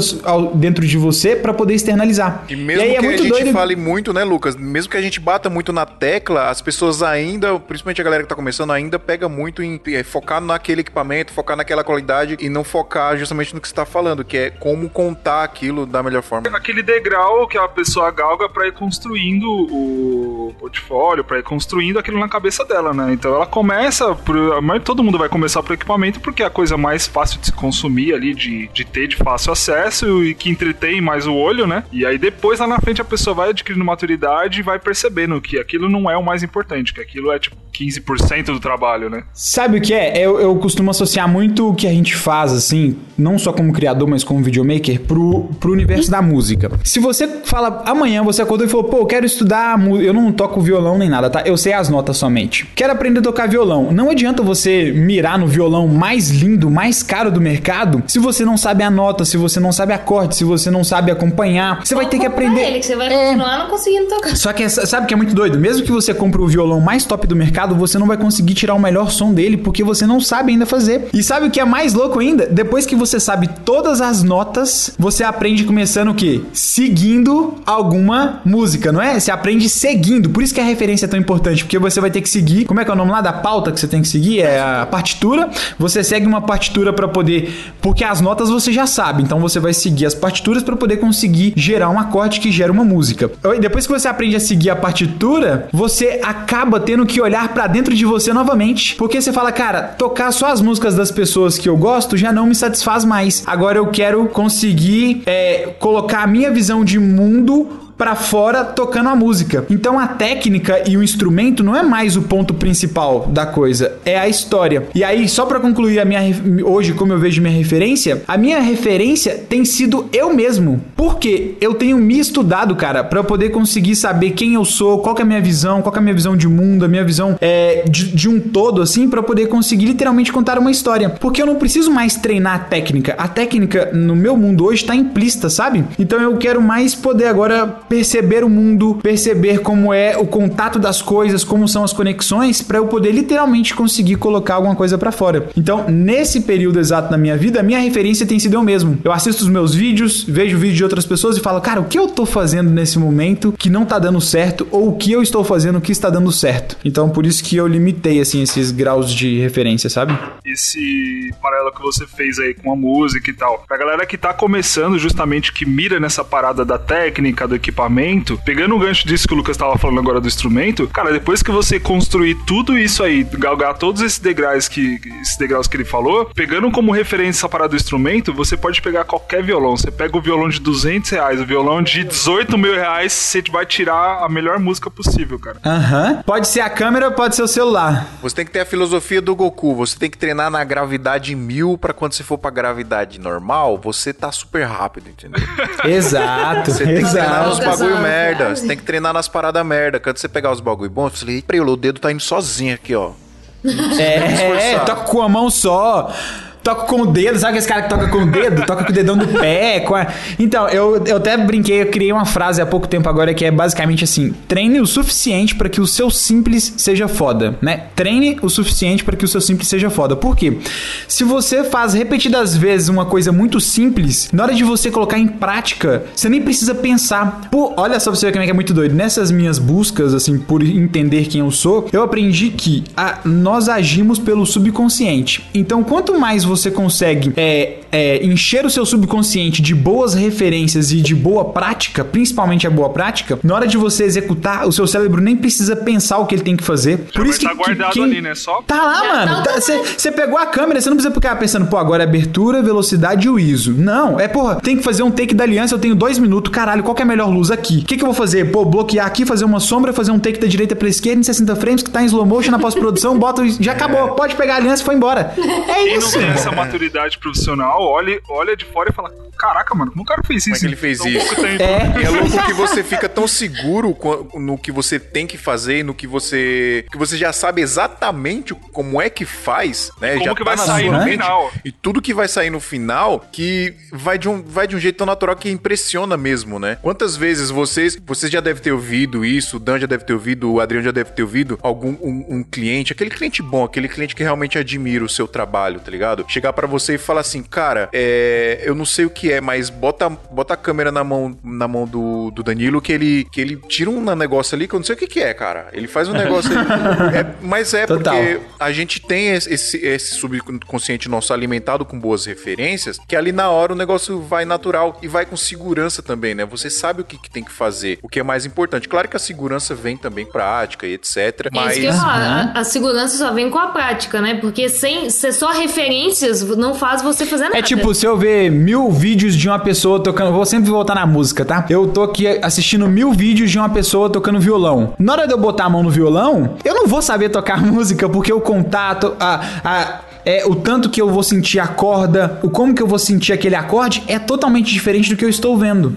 dentro de você pra poder externalizar. E mesmo aí é que a muito gente doido- fale muito, né, Lucas? Mesmo que a gente bata muito na tecla, as pessoas ainda, principalmente a galera que tá começando, ainda pega muito em eh, focar naquele equipamento, focar naquela qualidade e não focar justamente no que você tá falando, que é como contar aquilo da melhor forma. Aquele degrau que a pessoa galga pra ir construindo o portfólio, pra ir construindo aquilo na cabeça dela, né? Então ela começa, por, mas todo mundo vai começar por equipamento porque é a coisa mais fácil de se consumir ali, de, de ter de fácil acesso e que entretém mais o olho, né? E aí depois lá na frente a pessoa vai adquirindo maturidade e vai percebendo que aquilo não é o mais importante, que aquilo é tipo 15% do trabalho, né? Sabe o que é? Eu, eu costumo associar muito o que a gente faz, assim, não só como criador, mas como videomaker, pro, pro universo da música. Se você fala, amanhã você acordou e falou, pô, eu quero estudar música, eu não toco violão nem nada, tá? Eu sei as notas somente. Quero aprender a tocar violão. Não adianta você mirar no violão mais lindo, mais caro do mercado, se você não sabe a nota, se você não sabe acorde, se você não sabe acompanhar. Você vai ter que aprender. Ele, que você vai É. continuar não conseguindo tocar. Só que essa- sabe que é muito doido? Mesmo que você compre o violão mais top do mercado, você não vai conseguir tirar o melhor som dele porque você não sabe ainda fazer. E sabe o que é mais louco ainda? Depois que você sabe todas as notas, você aprende começando o quê? Seguindo alguma música, não é? Você aprende seguindo. Por isso que a referência é tão importante, porque você vai ter que seguir. Como é que é o nome lá da pauta que você tem que seguir? É a partitura. Você segue uma partitura pra poder, porque as notas você já sabe. Então você vai seguir as partituras pra poder conseguir gerar um acorde que gera uma música. Depois que você aprende a seguir a partitura, você acaba tendo que olhar pra dentro de você novamente, porque você fala, cara, tocar só as músicas das pessoas que eu gosto já não me satisfaz mais. Agora eu quero conseguir é, colocar a minha visão de mundo pra fora tocando a música. Então a técnica e o instrumento não é mais o ponto principal da coisa, é a história. E aí, só pra concluir a minha hoje como eu vejo minha referência, a minha referência tem sido eu mesmo. Porque eu tenho me estudado, cara, eu poder conseguir saber quem eu sou, qual é a minha visão, qual é a minha visão de mundo, a minha visão é, de, de um todo assim, eu poder conseguir literalmente contar uma história. Porque eu não preciso mais treinar a técnica. A técnica no meu mundo hoje tá implícita, sabe? Então eu quero mais poder agora perceber o mundo, perceber como é o contato das coisas, como são as conexões, para eu poder literalmente conseguir colocar alguma coisa para fora. Então, nesse período exato na minha vida, a minha referência tem sido eu mesmo. Eu assisto os meus vídeos, vejo vídeo de outras pessoas e falo, cara, o que eu tô fazendo nesse momento que não tá dando certo ou o que eu estou fazendo que está dando certo. Então, por isso que eu limitei assim esses graus de referência, sabe? Esse paralelo que você fez aí com a música e tal. Pra galera que tá começando, justamente que mira nessa parada da técnica, do equipamento, pegando o gancho disso que o Lucas tava falando agora do instrumento, cara, depois que você construir tudo isso aí, galgar todos esses degraus que esses degraus que ele falou, pegando como referência essa parada do instrumento, você pode pegar qualquer violão. Você pega o violão de 200 reais, o violão de 18 mil reais, você vai tirar a melhor música possível, cara. Aham. Pode ser a câmera, pode ser o celular. Você tem que ter a filosofia do Goku. Você tem que treinar na gravidade mil pra quando você for pra gravidade normal, você tá super rápido, entendeu? Exato, Você tem que treinar nos exato. Exato. Bagulho merda. Você tem que treinar nas paradas merda. Quando você pegar os bagulho bons, você fala, "Eita, o dedo tá indo sozinho aqui, ó. É, toca com a mão só. Toca com o dedo, sabe aquele cara que toca com o dedo? Toca com o dedão do pé. a- Então, eu, eu até brinquei, eu criei uma frase há pouco tempo agora que é basicamente assim: treine o suficiente para que o seu simples seja foda, né? Treine o suficiente para que o seu simples seja foda. Por quê? Se você faz repetidas vezes uma coisa muito simples, na hora de você colocar em prática, você nem precisa pensar. Pô, olha só pra você ver como é que é muito doido. Nessas minhas buscas, assim, por entender quem eu sou, eu aprendi que a- nós agimos pelo subconsciente. Então, quanto mais você consegue é, é, encher o seu subconsciente de boas referências e de boa prática, principalmente a boa prática, na hora de você executar, o seu cérebro nem precisa pensar o que ele tem que fazer. Por vai isso que, tá guardado que quem- ali, né? Só- Tá lá, Já mano. tá Você pegou a câmera, você não precisa ficar pensando, pô, agora é abertura, velocidade e o ISO. Não, é, porra, tem que fazer um take da aliança, eu tenho dois minutos, caralho, qual que é a melhor luz aqui? O que, que eu vou fazer? Pô, bloquear aqui, fazer uma sombra, fazer um take da direita pra esquerda em 60 frames, que tá em slow motion na pós-produção, bota, o- já acabou, pode pegar a aliança e foi embora. É Quem não isso. Essa maturidade profissional, olha, olha de fora e fala: Caraca, mano, como o cara fez isso? Como é que ele fez isso? pouco tempo?" É. E é louco que você fica tão seguro no que você tem que fazer, no que você. que você já sabe exatamente como é que faz, né? Como já que vai na sair no final. E tudo que vai sair no final que vai de um, vai de um jeito tão natural que impressiona mesmo, né? Quantas vezes vocês. Vocês já devem ter ouvido isso, o Dan já deve ter ouvido, o Adriano já deve ter ouvido algum um, um cliente, aquele cliente bom, aquele cliente que realmente admira o seu trabalho, tá ligado? Chegar pra você e falar assim, cara, é, eu não sei o que é, mas bota, bota a câmera na mão, na mão do, do Danilo que ele, que ele tira um negócio ali que eu não sei o que, que é, cara. Ele faz um negócio ali. É, mas é Total. porque a gente tem esse, esse, subconsciente nosso alimentado com boas referências, que ali na hora o negócio vai natural e vai com segurança também, né? Você sabe o que, que tem que fazer, o que é mais importante. Claro que a segurança vem também prática e etc. É Mas isso que eu falar. A, a segurança só vem com a prática, né? Porque sem ser só referências não faz você fazer nada. É tipo, se eu ver mil vídeos de uma pessoa tocando. Vou sempre voltar na música, tá? Eu tô aqui assistindo mil vídeos de uma pessoa tocando violão. Na hora de eu botar a mão no violão, eu não vou saber tocar música, porque o contato, a. a é, o tanto que eu vou sentir a corda, o como que eu vou sentir aquele acorde é totalmente diferente do que eu estou vendo.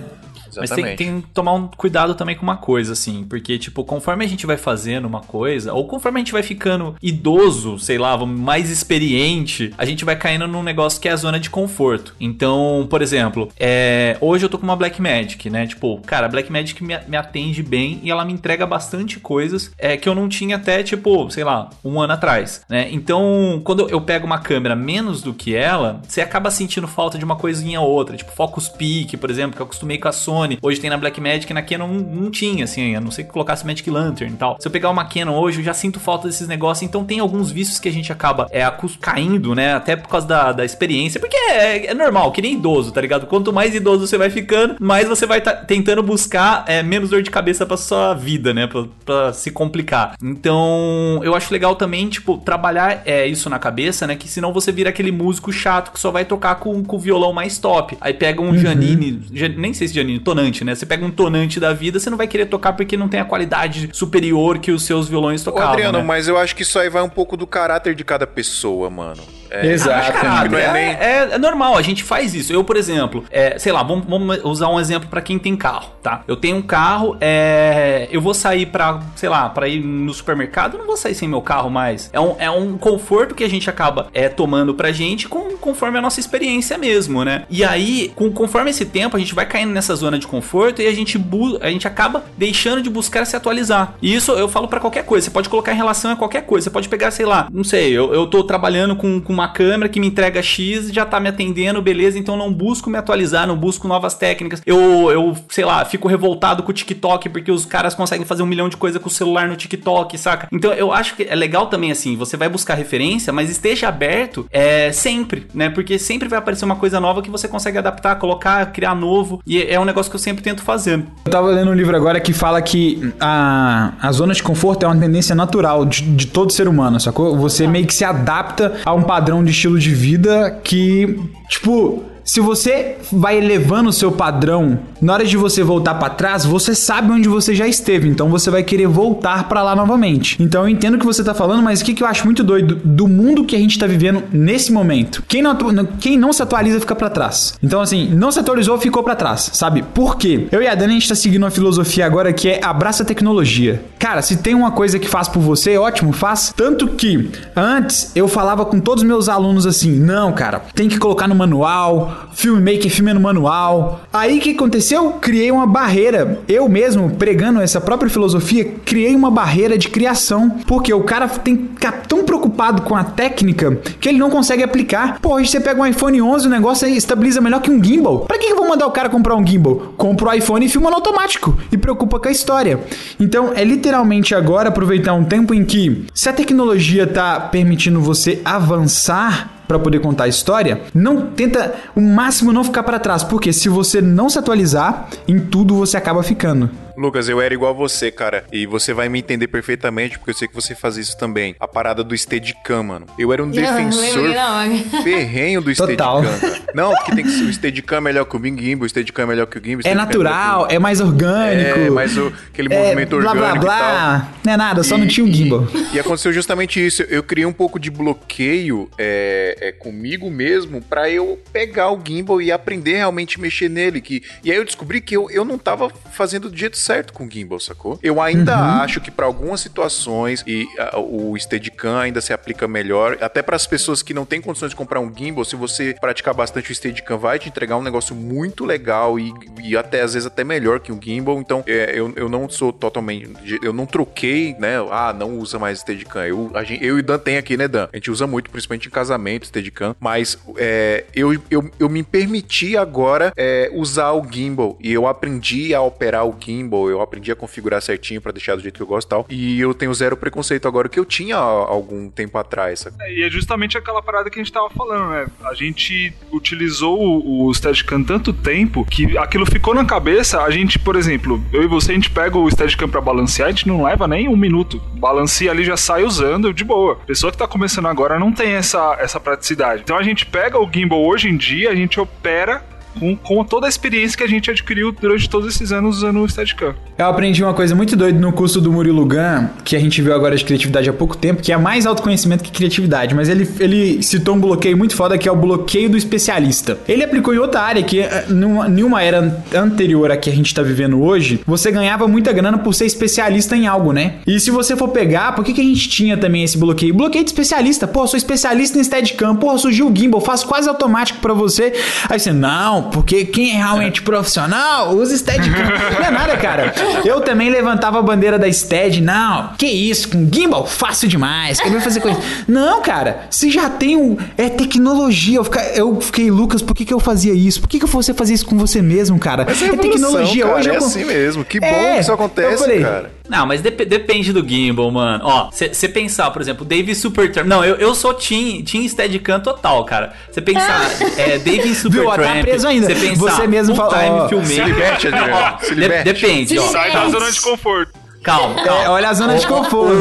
Mas tem, tem que tomar um cuidado também com uma coisa, assim. Porque, tipo, conforme a gente vai fazendo uma coisa, ou conforme a gente vai ficando idoso, sei lá, mais experiente, a gente vai caindo num negócio que é a zona de conforto. Então, por exemplo, é, hoje eu tô com uma Black Magic, né? Tipo, cara, a Black Magic me, me atende bem e ela me entrega bastante coisas é, que eu não tinha até, tipo, sei lá, um ano atrás, né? Então, quando eu pego uma câmera menos do que ela, você acaba sentindo falta de uma coisinha ou outra. Tipo, Focus Peak, por exemplo, que eu acostumei com a Sony. Hoje tem na Blackmagic, na Canon não, não tinha, assim, a não ser que colocasse Magic Lantern e tal. Se eu pegar uma Canon hoje, eu já sinto falta desses negócios. Então tem alguns vícios que a gente acaba é, caindo, né? Até por causa da, da experiência. Porque é, é normal, que nem idoso, tá ligado? Quanto mais idoso você vai ficando, mais você vai tá tentando buscar é, menos dor de cabeça pra sua vida, né? Pra, pra se complicar. Então, eu acho legal também, tipo, trabalhar é, isso na cabeça, né? Que senão você vira aquele músico chato que só vai tocar com, com o violão mais top. Aí pega um Janine, Jan- nem sei se Janine, tonante, né? Você pega um tonante da vida, você não vai querer tocar porque não tem a qualidade superior que os seus violões Ô, tocavam. Adriano, né? mas eu acho que isso aí vai um pouco do caráter de cada pessoa, mano. Exato. Cara, não é é, nem- é- é normal, a gente faz isso. Eu, por exemplo, é, sei lá, vamos, vamos usar um exemplo pra quem tem carro, tá? Eu tenho um carro, é, eu vou sair pra, sei lá, pra ir no supermercado, eu não vou sair sem meu carro mais. É um, é um conforto que a gente acaba é, tomando pra gente com, conforme a nossa experiência mesmo, né? E aí, com, conforme esse tempo, a gente vai caindo nessa zona de conforto e a gente, a gente acaba deixando de buscar se atualizar. E isso eu falo pra qualquer coisa. Você pode colocar em relação a qualquer coisa. Você pode pegar, sei lá, não sei, eu, eu tô trabalhando com, com uma câmera que me entrega X, já tá me atendendo, beleza, então não busco me atualizar, não busco novas técnicas. Eu, eu sei lá, fico revoltado com o TikTok porque os caras conseguem fazer um milhão de coisas com o celular no TikTok, saca? Então eu acho que é legal também assim, você vai buscar referência, mas esteja aberto é, sempre, né? Porque sempre vai aparecer uma coisa nova que você consegue adaptar, colocar, criar novo. E é um negócio que eu sempre tento fazer. Eu tava lendo um livro agora que fala que a, a zona de conforto é uma tendência natural de, de todo ser humano, sacou? Você meio que se adapta a um padrão de estilo de vida que, tipo, se você vai elevando o seu padrão, na hora de você voltar pra trás, você sabe onde você já esteve, então você vai querer voltar pra lá novamente. Então eu entendo o que você tá falando, mas o que, que eu acho muito doido do mundo que a gente tá vivendo nesse momento. Quem não, quem não se atualiza fica pra trás. Então assim, não se atualizou, ficou pra trás, sabe? Por quê? Eu e a Dani a gente tá seguindo uma filosofia agora que é abraça a tecnologia. Cara, se tem uma coisa que faz por você, ótimo, faz. Tanto que antes eu falava com todos os meus alunos assim: "Não, cara, tem que colocar no manual, filmmaker filme no manual". Aí o que aconteceu? Criei uma barreira. Eu mesmo pregando essa própria filosofia, criei uma barreira de criação, porque o cara tem que ficar tão preocupado com a técnica que ele não consegue aplicar. Pô, hoje você pega um iPhone 11, o negócio estabiliza melhor que um gimbal. Pra que eu vou mandar o cara comprar um gimbal? Compra o iPhone e filma no automático e preocupa com a história. Então, é literalmente agora aproveitar um tempo em que se a tecnologia tá permitindo você avançar para poder contar a história, não tenta o máximo não ficar para trás, porque se você não se atualizar, em tudo você acaba ficando. Lucas, eu era igual a você, cara. E você vai me entender perfeitamente, porque eu sei que você faz isso também. A parada do Steadicam, mano. Eu era um defensor hora. ferrenho do Total. Steadicam. Não, porque tem que ser o Steadicam é melhor que o Gimbal, o Steadicam é melhor que o Gimbal. É Steadicam natural, é mais orgânico. É, mas o, aquele é movimento blá orgânico blá e tal. blá. Não é nada, só não tinha um gimbal. E, e aconteceu justamente isso. Eu criei um pouco de bloqueio é, é, comigo mesmo pra eu pegar o gimbal e aprender realmente a mexer nele. Que, e aí eu descobri que eu, eu não tava fazendo do jeito certo com o gimbal, sacou? Eu ainda acho que pra algumas situações e ah, o Steadicam ainda se aplica melhor. Até para as pessoas que não têm condições de comprar um gimbal, se você praticar bastante o Steadicam, vai te entregar um negócio muito legal e, e até às vezes até melhor que um gimbal. Então é, eu, eu não sou totalmente. Eu não troquei, né? Ah, não usa mais Steadicam. Eu, a gente, eu e o Dan tem aqui, né, Dan? A gente usa muito, principalmente em casamento, Steadicam. Mas é, eu, eu, eu me permiti agora é, usar o gimbal. E eu aprendi a operar o gimbal. Eu aprendi a configurar certinho pra deixar do jeito que eu gosto e tal. E eu tenho zero preconceito agora que eu tinha algum tempo atrás. sabe? É, E é justamente aquela parada que a gente tava falando, né? A gente utilizou o, o Steadicam tanto tempo que aquilo ficou na cabeça. A gente, por exemplo, eu e você, a gente pega o Steadicam pra balancear, a gente não leva nem um minuto. Balanceia ali, já sai usando de boa. Pessoa que tá começando agora não tem essa, essa praticidade. Então a gente pega o gimbal hoje em dia, a gente opera com, com toda a experiência que a gente adquiriu durante todos esses anos usando o Steadicam. Eu aprendi uma coisa muito doida no curso do Murilo Gun, que a gente viu agora de criatividade há pouco tempo, que é mais autoconhecimento que criatividade, mas ele, ele citou um bloqueio muito foda que é o bloqueio do especialista. Ele aplicou em outra área que, eh, numa, numa era anterior à que a gente tá vivendo hoje, você ganhava muita grana por ser especialista em algo, né? E se você for pegar, por que, que a gente tinha também esse bloqueio? Bloqueio de especialista. Pô, sou especialista em Steadicam, pô, surgiu o Gimbal, faço quase automático pra você. Aí você, não, porque quem é realmente profissional usa Steadicam. Não é nada, cara. Eu também levantava a bandeira da Stead. Não, que isso, com gimbal fácil demais. Quer ver fazer coisa? Não, cara, se já tem um. É tecnologia. Eu, fica- eu fiquei, Lucas, por que, que eu fazia isso? Por que, que você fazia isso com você mesmo, cara? Mas é evolução, tecnologia. cara, Hoje é eu. assim mesmo. Que bom É, que isso acontece, falei, cara. Não, mas dep- depende do gimbal, mano. Ó, você pensar, por exemplo, Dave Supertramp. Não, eu, eu sou Team, team Steadicam total, cara. Você pensar, é, Dave Viu, ó, Supertramp. tá preso ainda. Você pensar, Você mesmo falou, time ó, Se filmmaker. liberte, Adriano. Se de- liberte. depende, ó. Sai da zona de conforto. Calma, calma. É, olha a zona de O- conforto.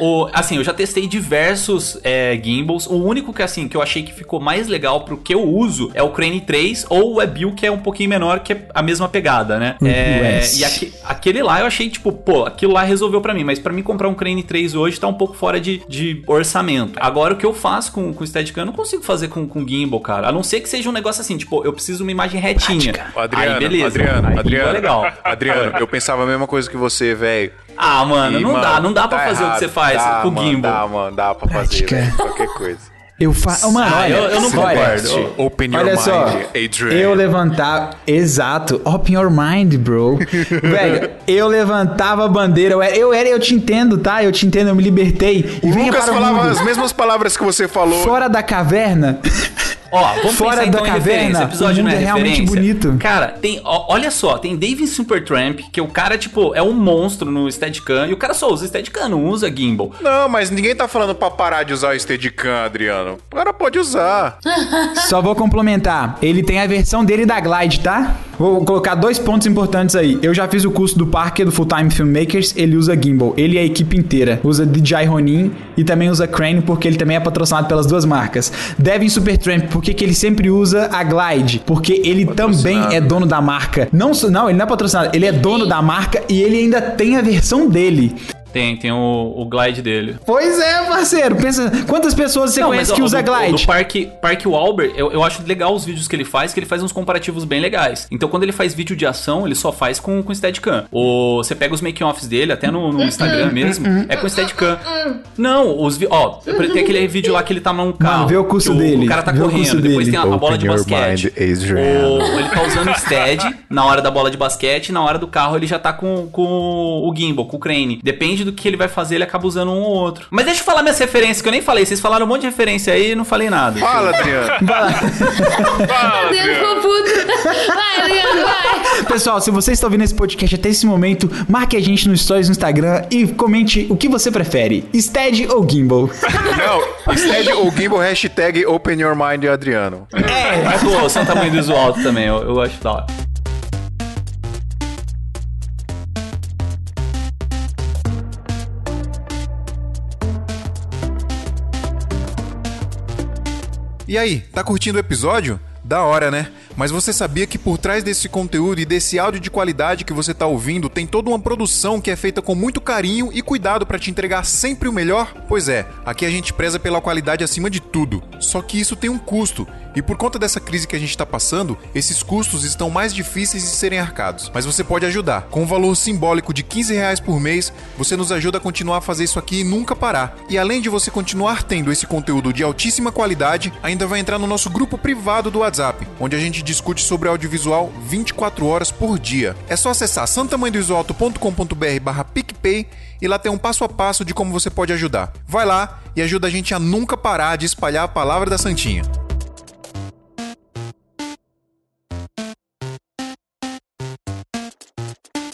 O, o- assim, eu já testei diversos é, gimbals. O único que assim que eu achei que ficou mais legal pro que eu uso é o Crane 3 ou o Webill, que é um pouquinho menor, que é a mesma pegada, né? É, US. e aque- aquele lá eu achei, tipo, pô, aquilo lá resolveu pra mim. Mas pra mim comprar um Crane 3 hoje tá um pouco fora de, de orçamento. Agora, o que eu faço com, com o Steadicam, eu não consigo fazer com, com gimbal, cara. A não ser que seja um negócio assim, tipo, eu preciso de uma imagem retinha. Adriano, Aí, beleza. Adriano, Aí, Adriano, é legal. Adriano, eu pensava a mesma coisa que você, velho. Ah, mano, E, não dá, não dá pra tá fazer o que errado. você faz Dá, com o mano, gimbal. Dá, mano, dá pra fazer, velho, qualquer coisa. Eu faço. Mano, Ah, olha, eu- eu não concordo. Open your Olha mind, só, Adrian. eu levantava. Exato, open your mind, bro. Velho, eu levantava a bandeira. Eu era, eu era, eu te entendo, tá? Eu te entendo, eu me libertei. E O Lucas para o falava mundo. as mesmas palavras que você falou. Fora da caverna. Ó, vamos Fora pensar então da caverna, o Episódio não mundo é é realmente referência. bonito. Cara, tem, ó, olha só, tem David Supertramp, que o cara, tipo, é um monstro no Steadicam, e o cara só usa Steadicam, não usa gimbal. Não, mas ninguém tá falando pra parar de usar o Steadicam, Adriano. O cara pode usar. Só vou complementar. Ele tem a versão dele da Glide, tá? Vou colocar dois pontos importantes aí. Eu já fiz o curso do Parker do Full Time Filmmakers. Ele usa gimbal. Ele e a equipe inteira. Usa DJI Ronin e também usa Crane porque ele também é patrocinado pelas duas marcas. Devin Supertramp, porque que ele sempre usa a Glide? Porque ele também é dono da marca. Não, não, ele não é patrocinado. Ele é dono da marca e ele ainda tem a versão dele. Tem, tem o, o glide dele. Pois é, parceiro. Pensa, quantas pessoas você Não, conhece mas, que ó, usa do, Glide? Do Parque, Parque Walber, eu, eu acho legal os vídeos que ele faz, que ele faz uns comparativos bem legais. Então, quando ele faz vídeo de ação, ele só faz com, com Steadicam. Ou você pega os making-offs dele, até no, no Instagram mesmo, é com Steadicam. Não, os... Ó, tem aquele vídeo lá que ele tá num carro. vê o curso que dele, O cara tá correndo, depois dele. tem a, a bola de basquete. mind, Adrian. O- ele tá usando o stead na hora da bola de basquete, na hora do carro ele já tá com, com o gimbal, com o crane. Depende do que ele vai fazer, ele acaba usando um ou outro. Mas deixa eu falar minhas referências, que eu nem falei. Vocês falaram um monte de referência aí e não falei nada. Fala, Adriano. Fala, Adriano Adriano. Vai, Adriano, vai. Pessoal, se você está ouvindo esse podcast até esse momento, marque a gente no Stories no Instagram e comente o que você prefere, Stead ou Gimbal. Não, Stead ou Gimbal, hashtag Open Your Mind, Adriano. É, mas pô, você é um tamanho do alto também, eu, eu acho da hora. E aí, tá curtindo o episódio? Da hora, né? Mas você sabia que por trás desse conteúdo e desse áudio de qualidade que você tá ouvindo, tem toda uma produção que é feita com muito carinho e cuidado para te entregar sempre o melhor? Pois é, aqui a gente preza pela qualidade acima de tudo. Só que isso tem um custo. E por conta dessa crise que a gente está passando, esses custos estão mais difíceis de serem arcados. Mas você pode ajudar. Com um valor simbólico de 15 reais por mês, você nos ajuda a continuar a fazer isso aqui e nunca parar. E além de você continuar tendo esse conteúdo de altíssima qualidade, ainda vai entrar no nosso grupo privado do WhatsApp, onde a gente discute sobre audiovisual 24 horas por dia. É só acessar santamanhodoisoalto.com.br barra PicPay e lá tem um passo a passo de como você pode ajudar. Vai lá e ajuda a gente a nunca parar de espalhar a palavra da Santinha.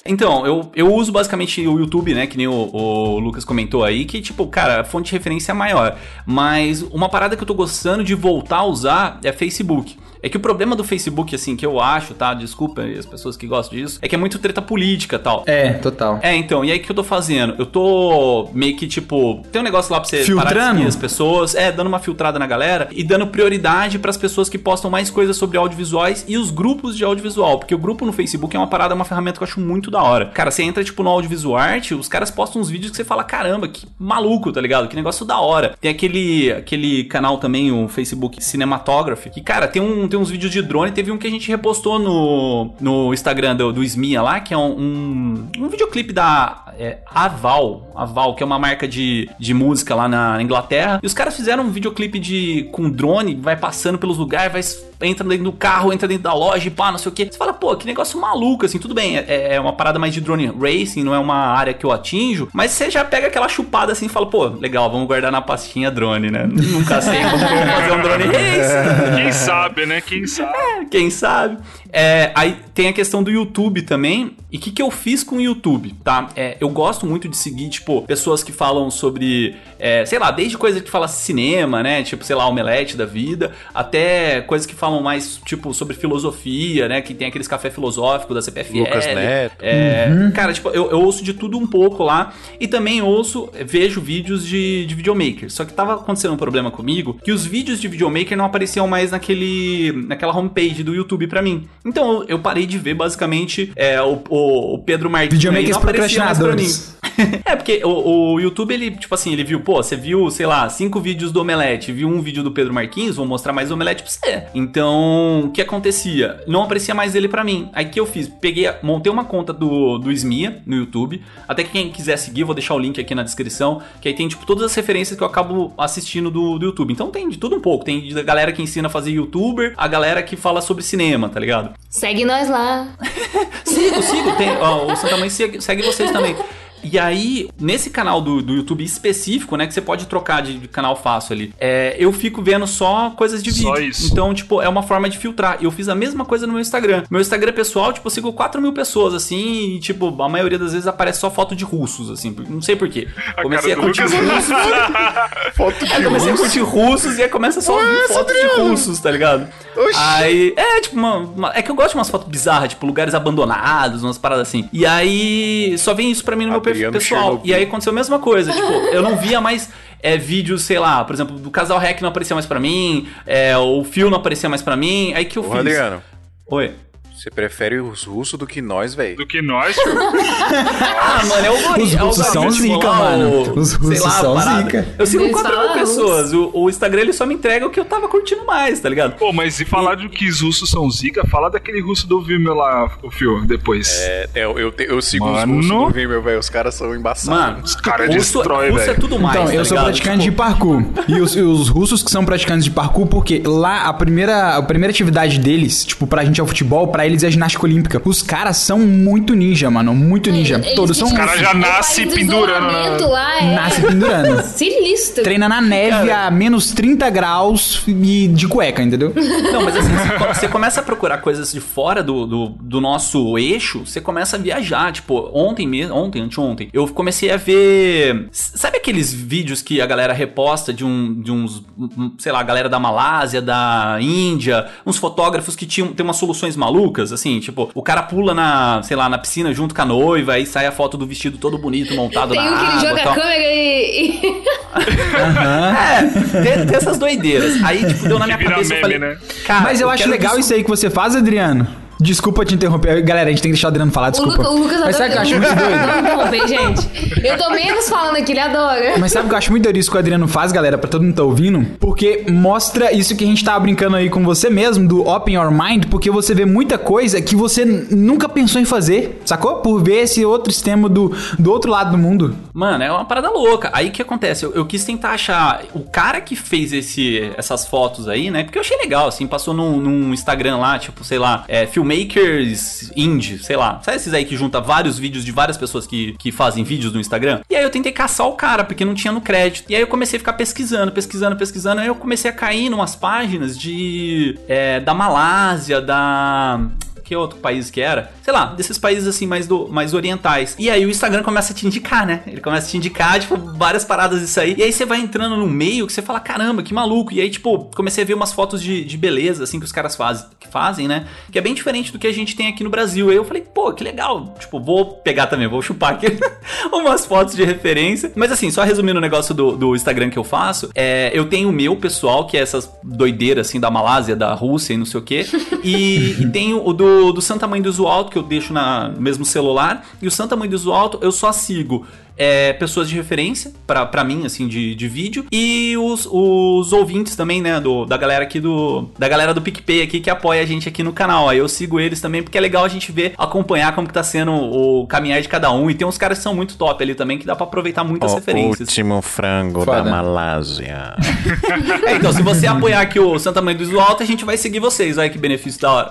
Então, eu, eu uso basicamente o YouTube, né? Que nem o, o Lucas comentou aí, que, tipo, cara, a fonte de referência é maior. Mas uma parada que eu tô gostando de voltar a usar é Facebook. É que o problema do Facebook, assim, que eu acho, tá? Desculpa as pessoas que gostam disso, é que é muito treta política tal. É, total. É, então, e aí o que eu tô fazendo? Eu tô meio que, tipo, tem um negócio lá pra você Filtrando? as pessoas, é, dando uma filtrada na galera e dando prioridade pras pessoas que postam mais coisas sobre audiovisuais e os grupos de audiovisual, porque o grupo no Facebook é uma parada, uma ferramenta que eu acho muito da hora. Cara, você entra, tipo, no audiovisual art, os caras postam uns vídeos que você fala, caramba, que maluco, tá ligado? Que negócio da hora. Tem aquele, aquele canal também, o Facebook Cinematography, que, cara, tem, um, tem uns vídeos de drone, teve um que a gente repostou no, no Instagram do, do Smia lá, que é um, um, um videoclipe da é, Aval, Aval, que é uma marca de, de música lá na Inglaterra. E os caras fizeram um videoclipe de com drone, vai passando pelos lugares, vai entra dentro do carro, entra dentro da loja e pá, não sei o que. Você fala, pô, que negócio maluco, assim, tudo bem, é, é uma parada mais de drone racing, não é uma área que eu atinjo, mas você já pega aquela chupada assim e fala, pô, legal, vamos guardar na pastinha drone, né? Nunca sei como fazer um drone race. Quem sabe, né? Quem sabe? Quem sabe? É, aí tem a questão do YouTube também. E o que, que eu fiz com o YouTube, tá? É, eu gosto muito de seguir, tipo, pessoas que falam sobre, é, sei lá, desde coisa que fala cinema, né? Tipo, sei lá, omelete da vida, até coisas que falam mais, tipo, sobre filosofia, né? Que tem aqueles café filosófico da CPFL. Lucas Neto. É, Cara, tipo, eu, eu ouço de tudo um pouco lá. E também ouço, vejo vídeos de, de videomaker. Só que tava acontecendo um problema comigo, que os vídeos de videomaker não apareciam mais naquele, naquela homepage do YouTube pra mim. Então eu, parei de ver, basicamente, é, o, o, Pedro Martins. Não aparecia mais pra mim. é, porque o, o YouTube, ele, tipo assim, ele viu, pô, você viu, sei lá, cinco vídeos do Omelete, viu um vídeo do Pedro Marquinhos, vou mostrar mais Omelete pra você. Então, o que acontecia? Não aparecia mais ele pra mim. Aí o que eu fiz? Peguei, montei uma conta do, do Smia no YouTube. Até que quem quiser seguir, vou deixar o link aqui na descrição. Que aí tem, tipo, todas as referências que eu acabo assistindo do, do YouTube. Então tem de tudo um pouco. Tem da galera que ensina a fazer youtuber, a galera que fala sobre cinema, tá ligado? Segue nós lá. Sigo, sigo. Tem, ó, o Santa Mãe segue, segue vocês também. E aí, nesse canal do, do YouTube específico, né, que você pode trocar de, de canal fácil ali, é, eu fico vendo só coisas de Só vídeo. isso. Então, tipo, é uma forma de filtrar. Eu fiz a mesma coisa no meu Instagram. Meu Instagram pessoal, tipo, eu sigo 4 mil pessoas, assim, e, tipo, a maioria das vezes aparece só foto de russos, assim, não sei porquê. Comecei a do curtir Lucas. russos. Foto Aí de comecei a curtir russos e aí começa só a vir fotos de russos, tá ligado? Oxi. Aí, é, tipo, uma, uma- é que eu gosto de umas fotos bizarras, tipo, lugares abandonados, umas paradas assim. E aí, só vem isso pra mim no meu perfil pessoal. E aí aconteceu a mesma coisa, tipo, eu não via mais é, vídeos, sei lá, por exemplo, do Casal Rec não aparecia mais pra mim, é, o Fio não aparecia mais pra mim, aí que eu Ô, fiz? Adriano, Oi. Você prefere os russos do que nós, velho? Do que nós, tio. Ah, mano, é o Os é russos são zica, mano. Os russos lá, são parada. zica. Eu sigo Eles 4 mil pessoas, o, o Instagram ele só me entrega o que eu tava curtindo mais, tá ligado? Pô, mas se falar de que os russos são zica, fala daquele russo do Vimeo lá, o Fio, depois. É, eu, eu, te- eu sigo Mano. os russos do Vimeo, velho. Os caras são embaçados. Mano, Os caras russo, destrói, russo é velho. tudo mais. Então, tá eu sou praticante de Tipo, parkour. E os, e os russos que são praticantes de parkour, porque lá a primeira, a primeira atividade deles, tipo, pra gente é o futebol, pra eles é a ginástica olímpica. Os caras são muito ninja, mano. Muito ninja. Eles- Todos são eles- cara já o país nasce do pendurando, né? lá é Nasce pendurando. Sinistro. Treina na neve a menos 30 graus e de cueca, entendeu? Não, mas assim, você co- você começa a procurar coisas de fora do, do, do nosso eixo, você começa a viajar. Tipo, ontem mesmo, ontem, anteontem, eu comecei a ver. Sabe aqueles vídeos que a galera reposta de, um, de uns, sei lá, a galera da Malásia, da Índia, uns fotógrafos que tinham, tem umas soluções malucas, assim, tipo, o cara pula na, sei lá, na piscina junto com a noiva, aí sai a foto do vestido todo bonito montado Tem na um que ele joga tal. a câmera e. e- É, tem, tem essas doideiras. Aí, tipo, deu na minha cabeça, eu meme, falei, né? cara, Mas eu, acho quero legal isso aí que você faz, Adriano. Desculpa te interromper. Galera, a gente tem que deixar o Adriano falar, O, desculpa. Luca, o Lucas Mas sabe o que eu acho muito doido? Não gente. Eu tô menos falando aqui, ele adora. Mas sabe o que eu acho muito doido isso que o Adriano faz, galera, pra todo mundo tá ouvindo? Porque mostra isso que a gente tava brincando aí com você mesmo, do Open Your Mind, porque você vê muita coisa que você nunca pensou em fazer, sacou? Por ver esse outro sistema do, do outro lado do mundo. Mano, é uma parada louca. Aí o que acontece? Eu, eu quis tentar achar o cara que fez esse, essas fotos aí, né? Porque eu achei legal, assim, passou num, num Instagram lá, tipo, sei lá, é, Filmmakers Indie, sei lá. Sabe esses aí que junta vários vídeos de várias pessoas que, que fazem vídeos no Instagram? E aí eu tentei caçar o cara, porque não tinha no crédito. E aí eu comecei a ficar pesquisando, pesquisando, pesquisando. Aí eu comecei a cair em umas páginas de. é, da Malásia, da que outro país que era? Sei lá, desses países assim mais, do, mais orientais. E aí o Instagram começa a te indicar, né? Ele começa a te indicar, tipo, várias paradas disso aí. E aí você vai entrando no meio que você fala, caramba, que maluco. E aí, tipo, comecei a ver umas fotos de, de beleza, assim, que os caras faz, que fazem, né? Que é bem diferente do que a gente tem aqui no Brasil. Aí eu falei, pô, que legal. Tipo, vou pegar também, vou chupar aqui umas fotos de referência. Mas assim, só resumindo o negócio do, do Instagram que eu faço, é, eu tenho o meu pessoal, que é essas doideiras, assim, da Malásia, da Rússia e não sei o quê. E, e tenho o do, do Santa Mãe do Iso Alto, que eu deixo na, no mesmo celular. E o Santa Mãe do Iso Alto eu só sigo é, pessoas de referência pra, pra mim, assim, de, de vídeo. E os, os ouvintes também, né, do, da galera aqui do... Da galera do PicPay aqui que apoia a gente aqui no canal. Aí eu sigo eles também, porque é legal a gente ver, acompanhar como que tá sendo o caminhar de cada um. E tem uns caras que são muito top ali também, que dá pra aproveitar muitas referências. último frango Foda. da Malásia. É, então, se você apoiar aqui o Santa Mãe do Iso Alto, a gente vai seguir vocês. Olha que benefício da hora.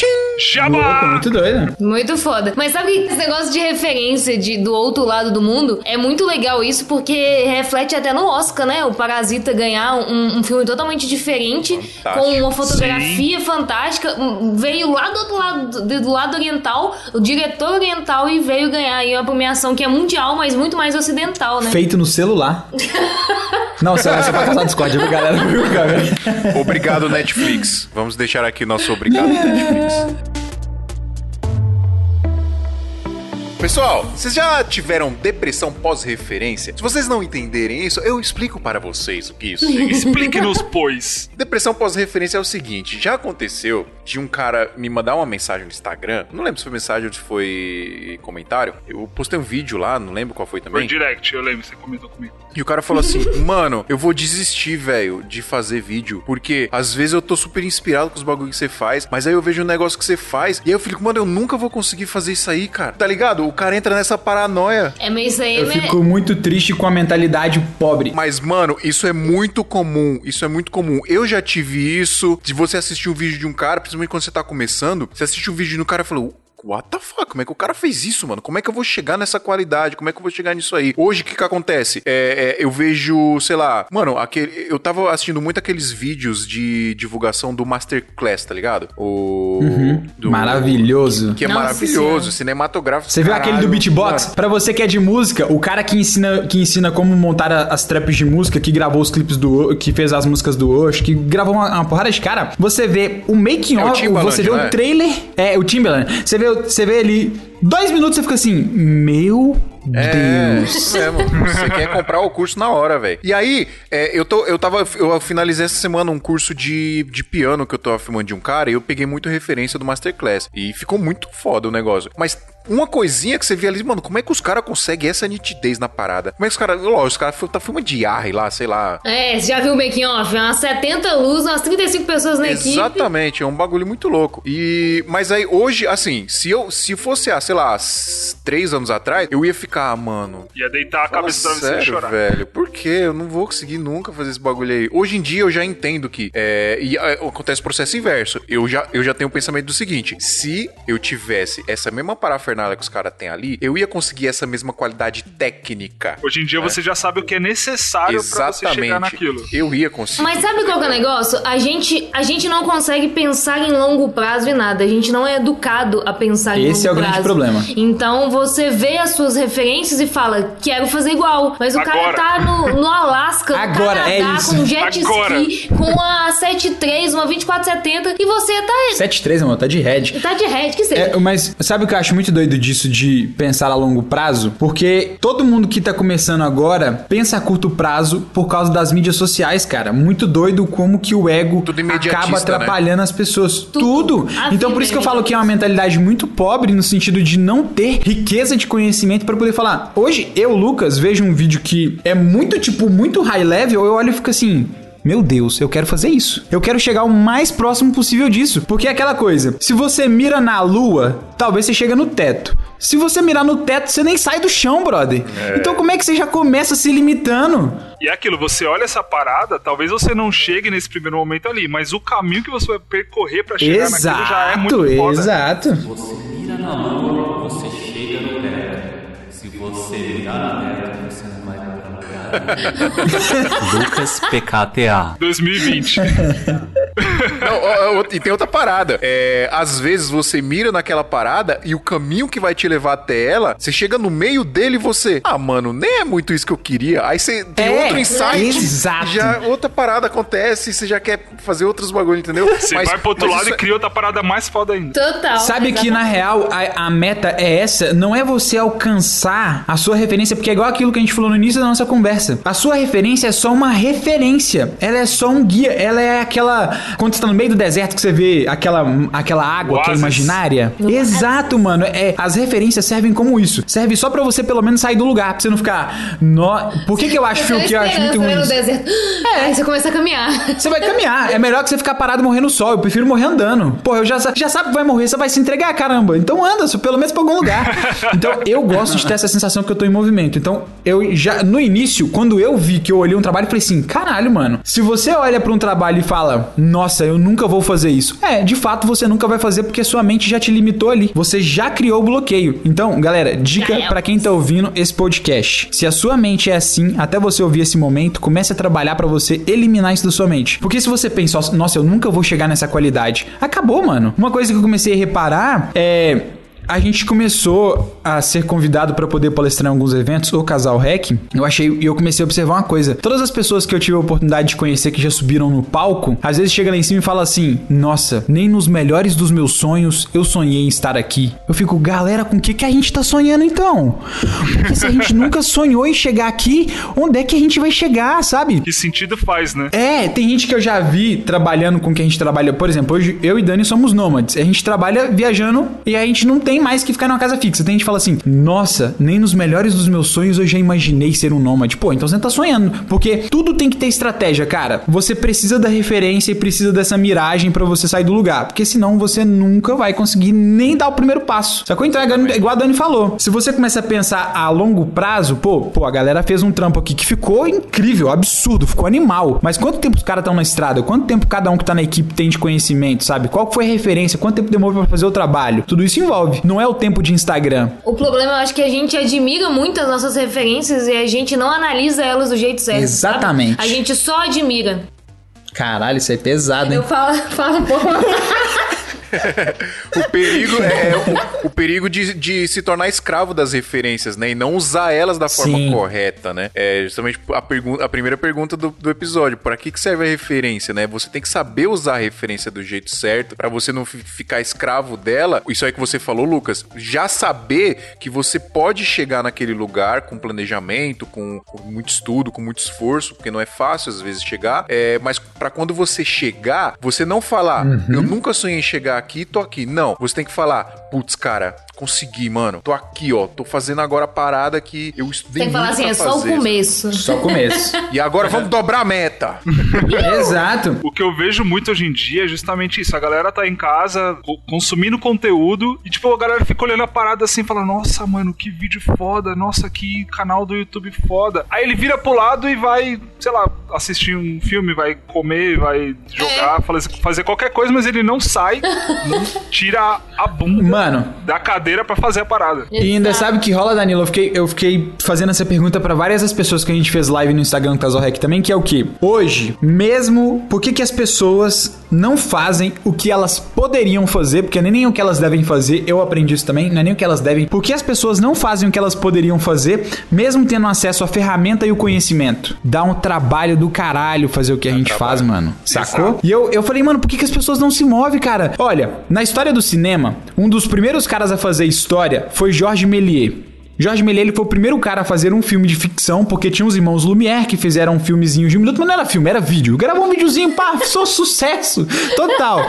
Louco, Jabá! muito doido. Muito foda. Mas sabe que esse negócio de referência de, do outro lado do mundo é muito legal isso, porque reflete até no Oscar, né? O Parasita ganhar um, um filme totalmente diferente, Fantástico. com uma fotografia fantástica. Um, Veio lá do outro lado, do, do lado oriental, o diretor oriental, e veio ganhar aí uma premiação que é mundial, mas muito mais ocidental, né? Feito no celular. Não, você vai pra casar Discord, viu, galera? Viu, cara? Obrigado, Netflix. Vamos deixar aqui nosso obrigado, Netflix. Pessoal, vocês já tiveram depressão pós-referência? Se vocês não entenderem isso, eu explico para vocês o que isso significa. Explique-nos, pois. Depressão pós-referência é o seguinte: já aconteceu de um cara me mandar uma mensagem no Instagram, não lembro se foi mensagem ou se foi comentário. Eu postei um vídeo lá, não lembro qual foi Foi também. direct, eu lembro, você comentou comigo. E o cara falou assim: Mano, eu vou desistir, velho, de fazer vídeo. Porque às vezes eu tô super inspirado com os bagulhos que você faz, mas aí eu vejo um negócio que você faz. E aí eu fico, mano, eu nunca vou conseguir fazer isso aí, cara. Tá ligado? O cara entra nessa paranoia. É isso aí, Eu né? fico muito triste com a mentalidade pobre. Mas, mano, isso é muito comum. Isso é muito comum. Eu já tive isso. De você assistir um vídeo de um cara, principalmente quando você tá começando, você assiste um vídeo de um cara e fala. What the fuck? Como é que o cara fez isso, mano? Como é que eu vou chegar nessa qualidade? Como é que eu vou chegar nisso aí? Hoje, o que que acontece? É, é, eu vejo, sei lá... Mano, aquele, eu tava assistindo muito aqueles vídeos de divulgação do Masterclass, tá ligado? O... do- Maravilhoso. Que é Nossa maravilhoso, Senhora. cinematográfico. Você viu aquele do caralho. beatbox? Mano, Pra você que é de música, o cara que ensina, que ensina como montar as traps de música, que gravou os clipes do O- que fez as músicas do Osh, que gravou uma, uma porrada de cara, você vê o making É of, você vê não o trailer, é o Timbaland. Você vê, você vê ali dois minutos você fica assim, meu É, Deus. isso mesmo. Você quer comprar o curso na hora, velho. E aí, é, eu, tô, eu tava. Eu finalizei essa semana um curso de, de piano que eu tô afirmando de um cara e eu peguei muito referência do Masterclass. E ficou muito foda o negócio. Mas uma coisinha que você vê ali, mano, como é que os caras conseguem essa nitidez na parada? Como é que os caras. Lógico, os caras tá filmando de ar lá, sei lá. É, você já viu o making off? Umas 70 luzes, umas 35 pessoas na equipe. Exatamente, é um bagulho muito louco. E mas aí hoje, assim, se eu se fosse, ah, sei lá, três anos atrás, eu ia ficar, mano. Ia deitar a Fala cabeça pra você e sério, chorar. velho. Por quê? Eu não vou conseguir nunca fazer esse bagulho aí. Hoje em dia eu já entendo que é, e é, acontece o processo inverso. Eu já, eu já tenho o pensamento do seguinte: se eu tivesse essa mesma parafernália que os caras têm ali, eu ia conseguir essa mesma qualidade técnica. Hoje em dia você já sabe o que é necessário pra você chegar Exatamente. naquilo. Eu ia conseguir. Mas sabe qual que é o negócio? A gente, a gente não consegue pensar em longo prazo e nada. A gente não é educado a pensar em longo prazo. Esse é o grande problema. Então você vê as suas referências e fala, quero fazer igual. Mas o cara Agora. tá no, no Alasca, no Agora, Canadá, é isso. com um jet Agora. ski, com a 73, uma 2470, e você tá, 7-3, mano, tá de head. tá de red, que seja. É, mas sabe o que eu acho muito doido disso de pensar a longo prazo? Porque todo mundo que tá começando agora pensa a curto prazo por causa das mídias sociais, cara. Muito doido como que o ego Tudo acaba né? atrapalhando as pessoas. Tudo. A Então por isso que eu é falo que é uma mentalidade muito pobre no sentido de não ter riqueza de conhecimento pra poder falar. Hoje eu, Lucas, vejo um vídeo que é muito tipo muito high level, eu olho e fico assim, meu Deus, eu quero fazer isso. Eu quero chegar o mais próximo possível disso. Porque é aquela coisa: se você mira na lua, talvez você chega no teto. Se você mirar no teto, você nem sai do chão, brother. Então como é que você já começa se limitando? E é aquilo, você olha essa parada, talvez você não chegue nesse primeiro momento ali, mas o caminho que você vai percorrer pra chegar naquilo já é muito Exato, foda. exato. Você mira na lua, você chega no teto. Se você mirar na Lucas PKTA. 2020. Não, ó, ó, e tem outra parada. É, às vezes você mira naquela parada e o caminho que vai te levar até ela, você chega no meio dele e você. Ah, mano, nem é muito isso que eu queria. Aí você tem É, outro insight. exato. Já outra parada acontece e você já quer fazer outros bagulho, entendeu? Você vai pro outro mas lado e cria outra parada mais foda ainda. Total. Sabe que na real a, a meta é essa, não é você alcançar a sua referência, porque é igual aquilo que a gente falou no início da nossa conversa. A sua referência é só uma referência, ela é só um guia, ela é aquela quando você tá no meio do deserto que você vê aquela aquela água que é imaginária. Exato, mano. É, as referências servem como isso. Serve só pra você pelo menos sair do lugar, pra você não ficar, nó, por que que eu acho que eu acho muito ruim? no isso? deserto. É. Aí você começa a caminhar. Você vai caminhar. É melhor que você ficar parado morrer no sol. Eu prefiro morrer andando. Pô, eu já, já sabe que vai morrer, você vai se entregar, caramba. Então anda, só pelo menos pra algum lugar. Então eu gosto de ter essa sensação que eu tô em movimento. Então eu já, no início, quando eu vi que eu olhei um trabalho, falei assim: caralho, mano. Se você olha pra um trabalho e fala, nossa, eu nunca vou fazer isso. É, de fato você nunca vai fazer porque sua mente já te limitou ali. Você já criou o bloqueio. Então, galera, dica é. pra quem tá ouvindo esse podcast. Se a sua mente é assim, até você ouvir esse momento, comece a trabalhar pra você eliminar isso da sua mente. Porque se você pensa, nossa, eu nunca vou chegar nessa qualidade, acabou, mano. Uma coisa que eu comecei a reparar é a gente começou a ser convidado para poder palestrar em alguns eventos, o Casal Rec. Eu achei e eu comecei a observar uma coisa. Todas as pessoas que eu tive a oportunidade de conhecer que já subiram no palco, às vezes chega lá em cima e fala assim: "Nossa, nem nos melhores dos meus sonhos eu sonhei em estar aqui". Eu fico, galera, com o que que a gente tá sonhando então? Porque se a gente nunca sonhou em chegar aqui, onde é que a gente vai chegar, sabe? Que sentido faz, né? É, tem gente que eu já vi trabalhando com quem a gente trabalha. Por exemplo, hoje eu e Dani somos nômades. A gente trabalha viajando e a gente não tem mais que ficar numa casa fixa. Tem gente que fala assim: Nossa, nem nos melhores dos meus sonhos eu já imaginei ser um nômade. Pô, então você tá sonhando. Porque tudo tem que ter estratégia, cara. Você precisa da referência e precisa dessa miragem pra você sair do lugar. Porque senão você nunca vai conseguir nem dar o primeiro passo. Sacou? Então é igual a Dani falou. Se você começa a pensar a longo prazo, pô, pô, a galera fez um trampo aqui que ficou incrível, absurdo, ficou animal. Mas quanto tempo os caras estão na estrada? Quanto tempo cada um que tá na equipe tem de conhecimento, sabe? Qual foi a referência? Quanto tempo demorou pra fazer o trabalho? Tudo isso envolve. Não é o tempo de Instagram. O problema, eu acho que a gente admira muito as nossas referências e a gente não analisa elas do jeito certo. sabe? Exatamente. A gente só admira. Caralho, isso é pesado, Eu falo, falo um pouco. O perigo é o, o perigo de, de se tornar escravo das referências, né? E não usar elas da forma Sim. correta, né? É justamente a, pergunta, a primeira pergunta do, do episódio. Pra que, que serve a referência, né? Você tem que saber usar a referência do jeito certo pra você não fi- ficar escravo dela. Isso aí que você falou, Lucas. Já saber que você pode chegar naquele lugar com planejamento, com, com muito estudo, com muito esforço, porque não é fácil às vezes chegar. É, mas pra quando você chegar, você não falar, eu nunca sonhei em chegar aqui, tô aqui. Não, você tem que falar, putz, cara, consegui, mano. Tô aqui, ó. Tô fazendo agora a parada que eu estudei Tem que falar assim, é só o começo. Só o começo. E agora vamos dobrar a meta. Exato. O que eu vejo muito hoje em dia é justamente isso. A galera tá em casa co- consumindo conteúdo e, tipo, a galera fica olhando a parada assim e fala: Nossa, mano, que vídeo foda. Nossa, que canal do YouTube foda. Aí ele vira pro lado e vai, sei lá, assistir um filme, vai comer, vai jogar, fazer, fazer qualquer coisa, mas ele não sai, não tira a bunda Mano, da cadeira pra fazer a parada. E ainda Exato. sabe o que rola, Danilo? Eu fiquei, eu fiquei fazendo essa pergunta pra várias das pessoas que a gente fez live no Instagram do Casal Rec também, que é o que? Hoje, mesmo, por que, que as pessoas não fazem o que elas poderiam fazer? Porque nem, nem o que elas devem fazer, eu aprendi isso também, não é nem o que elas devem. Por que as pessoas não fazem o que elas poderiam fazer, mesmo tendo acesso à ferramenta e o conhecimento? Dá um trabalho do caralho fazer o que a gente faz, mano. Sacou? E eu, eu falei, mano, por que, que as pessoas não se movem, cara? Olha, na história do cinema, um dos primeiros caras a fazer história foi Georges Méliès. Jorge Méliès ele foi o primeiro cara a fazer um filme de ficção, porque tinha os irmãos Lumière que fizeram um filmezinho de um minuto, mas não era filme, era vídeo. Gravou um videozinho, pá, sou sucesso total.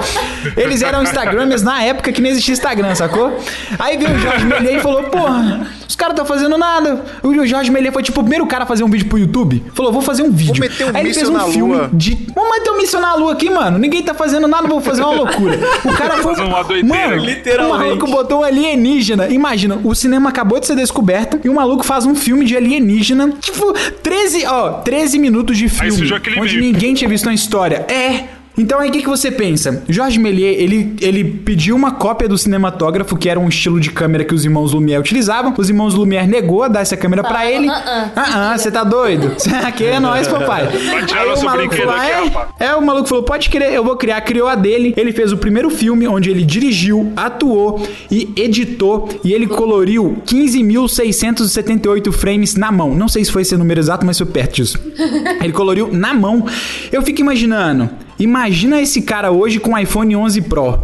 Eles eram Instagramers na época que não existia Instagram, sacou? Aí veio o Jorge Méliès e falou, porra, os caras estão fazendo nada. O Jorge Méliès foi tipo o primeiro cara a fazer um vídeo pro YouTube. Falou, vou fazer um vídeo. meter um Aí ele fez um na filme lua. de... Vamos meter um míssil na lua aqui, mano. Ninguém tá fazendo nada, vou fazer uma loucura. O cara foi... Uma doideira, Mano, literalmente. o maluco botou um alienígena. Imagina, o cinema acabou de ser descoberto e o maluco faz um filme de alienígena. Tipo, 13, ó, 13 minutos de filme. aquele onde ninguém tinha visto uma história. É. Então aí o que, que você pensa? Jorge Méliès, ele, ele pediu uma cópia do cinematógrafo, que era um estilo de câmera que os irmãos Lumière utilizavam. Os irmãos Lumière negou a dar essa câmera pra ele. ah, Ah, ah, você tá doido? Aqui é nós, papai. Aí o maluco falou, aqui, é, é, o maluco falou, pode crer, eu vou criar. Criou a dele. Ele fez o primeiro filme onde ele dirigiu, atuou e editou. E ele coloriu 15.678 frames na mão. Não sei se foi esse número exato, mas foi perto disso. Ele coloriu na mão. Eu fico imaginando. Imagina esse cara hoje com iPhone 11 Pro.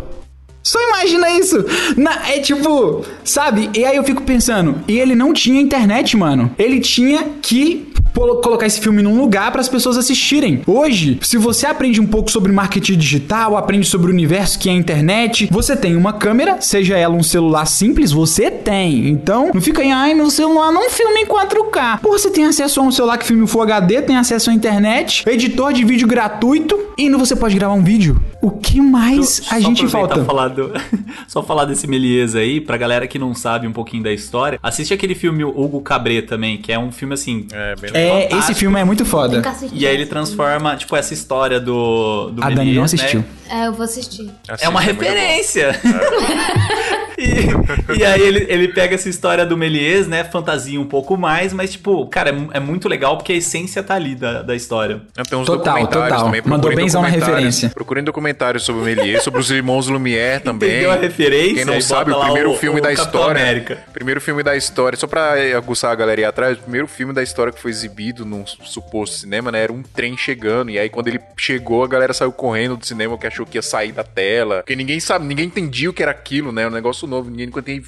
Só imagina isso. Na- é tipo, sabe? E aí eu fico pensando, e ele não tinha internet, mano. Ele tinha que colocar esse filme num lugar para as pessoas assistirem. Hoje, se você aprende um pouco sobre marketing digital, aprende sobre o universo que é a internet, você tem uma câmera, seja ela um celular simples, você tem. Então, não fica aí, ai, meu celular não filma em 4K. Pô, você tem acesso a um celular que filme Full HD, tem acesso à internet, editor de vídeo gratuito e ainda você pode gravar um vídeo. O que mais a Só gente falta? Falar do- só falar desse Méliès aí, pra galera que não sabe um pouquinho da história, assiste aquele filme Hugo Cabret também, que é um filme assim. É, bem É, É, esse filme é muito foda. E aí ele transforma, tipo, essa história do, do A Dani não né? assistiu. É, eu vou assistir. É uma bom. referência. e, e aí ele, ele pega essa história do Méliès, né? Fantasia um pouco mais, mas, tipo, cara, é, é muito legal porque a essência tá ali da, da história. Tem uns Total, documentários total. também. Mandou benzão na documentários. referência. Procurem documentários sobre o Méliès, sobre os irmãos Lumière também. Entendeu a referência? Quem não sabe, o primeiro o- filme o da Capitão história. América. Primeiro filme da história, só pra aguçar a galera aí atrás, o primeiro filme da história que foi exibido num suposto cinema, né? Era um trem chegando. E aí, quando ele chegou, a galera saiu correndo do cinema porque achou que ia sair da tela. Porque ninguém sabe, ninguém entendia o que era aquilo, né? Um negócio novo, ninguém nunca, tem-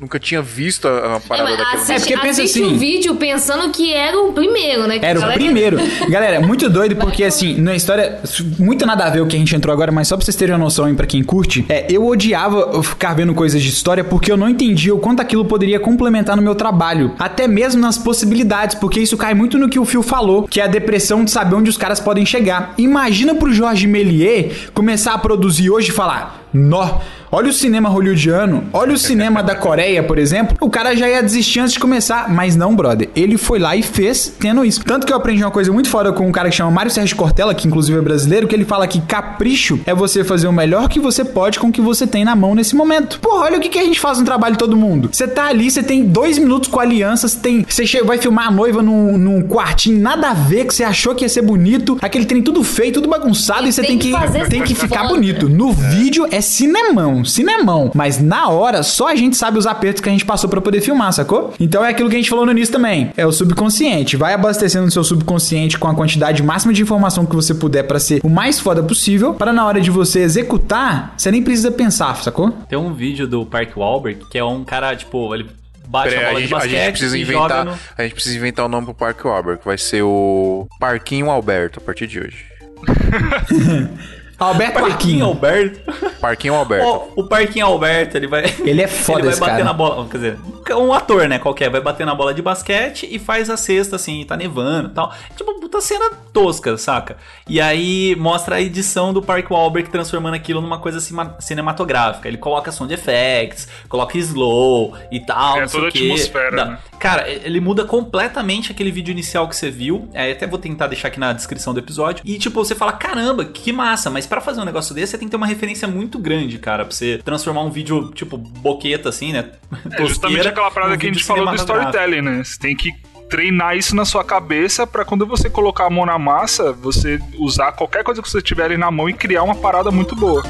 nunca tinha visto a, a parada É, daquela. assiste, É, porque pensa assim- o vídeo pensando que era o primeiro, né? Que Era o galera- primeiro. Galera, muito doido, porque assim, na história, muito nada a ver o que a gente entrou agora, mas só pra vocês terem uma noção aí pra quem curte, é, eu odiava ficar vendo coisas de história porque eu não entendia o quanto aquilo poderia complementar no meu trabalho. Até mesmo nas possibilidades, porque isso cai muito no que o Phil falou, que é a depressão de saber onde os caras podem chegar. Imagina pro Jorge Méliès começar a produzir hoje e falar. Nó, olha o cinema hollywoodiano, olha o cinema da Coreia, por exemplo. O cara já ia desistir antes de começar, mas não, brother. Ele foi lá e fez tendo isso. Tanto que eu aprendi uma coisa muito foda com um cara que chama Mário Sérgio Cortella, que inclusive é brasileiro, que ele fala que capricho é você fazer o melhor que você pode com o que você tem na mão nesse momento. Porra, olha o que, que a gente faz no trabalho de todo mundo. Você tá ali, você tem dois minutos com a aliança, você tem. Você vai filmar a noiva num, num quartinho, nada a ver, que você achou que ia ser bonito, aquele trem tudo feio, tudo bagunçado, e, você tem, tem que que, fazer tem que ficar bonito. No vídeo é cinemão, cinemão. Mas na hora, só a gente sabe os apertos que a gente passou pra poder filmar, sacou? Então é aquilo que a gente falou no início também. É o subconsciente. Vai abastecendo o seu subconsciente com a quantidade máxima de informação que você puder pra ser o mais foda possível, para na hora de você executar, você nem precisa pensar, sacou? Tem um vídeo do Park Wahlberg que é um cara, tipo, ele bate Peraí, a a bola de gente, a basquete gente precisa e inventar. joga no... A gente precisa inventar o nome pro Parque Wahlberg, que vai ser o Parquinho Alberto a partir de hoje. Alberto Parquinho Parquinho. Alberto. Parquinho Alberto. Ó, o Parquinho Alberto, ele vai. Ele é foda, Ele vai bater cara. na bola. Quer dizer, um ator, né? Qualquer, vai bater na bola de basquete e faz a cesta, assim, tá nevando e tal. Tipo, puta cena tosca, saca? E aí mostra a edição do Park Wahlberg transformando aquilo numa coisa cima- cinematográfica. Ele coloca som de effects, coloca slow e tal. É toda o a quê. atmosfera, Dá- né? Cara, ele muda completamente aquele vídeo inicial que você viu. É, até vou tentar deixar aqui na descrição do episódio. E, tipo, você fala: caramba, que massa. Mas pra fazer um negócio desse, você tem que ter uma referência muito grande, cara. Pra você transformar um vídeo, tipo, boqueta, assim, né? É justamente aquela parada num que a gente falou do storytelling, né? Você tem que treinar isso na sua cabeça pra quando você colocar a mão na massa, você usar qualquer coisa que você tiver ali na mão e criar uma parada muito boa.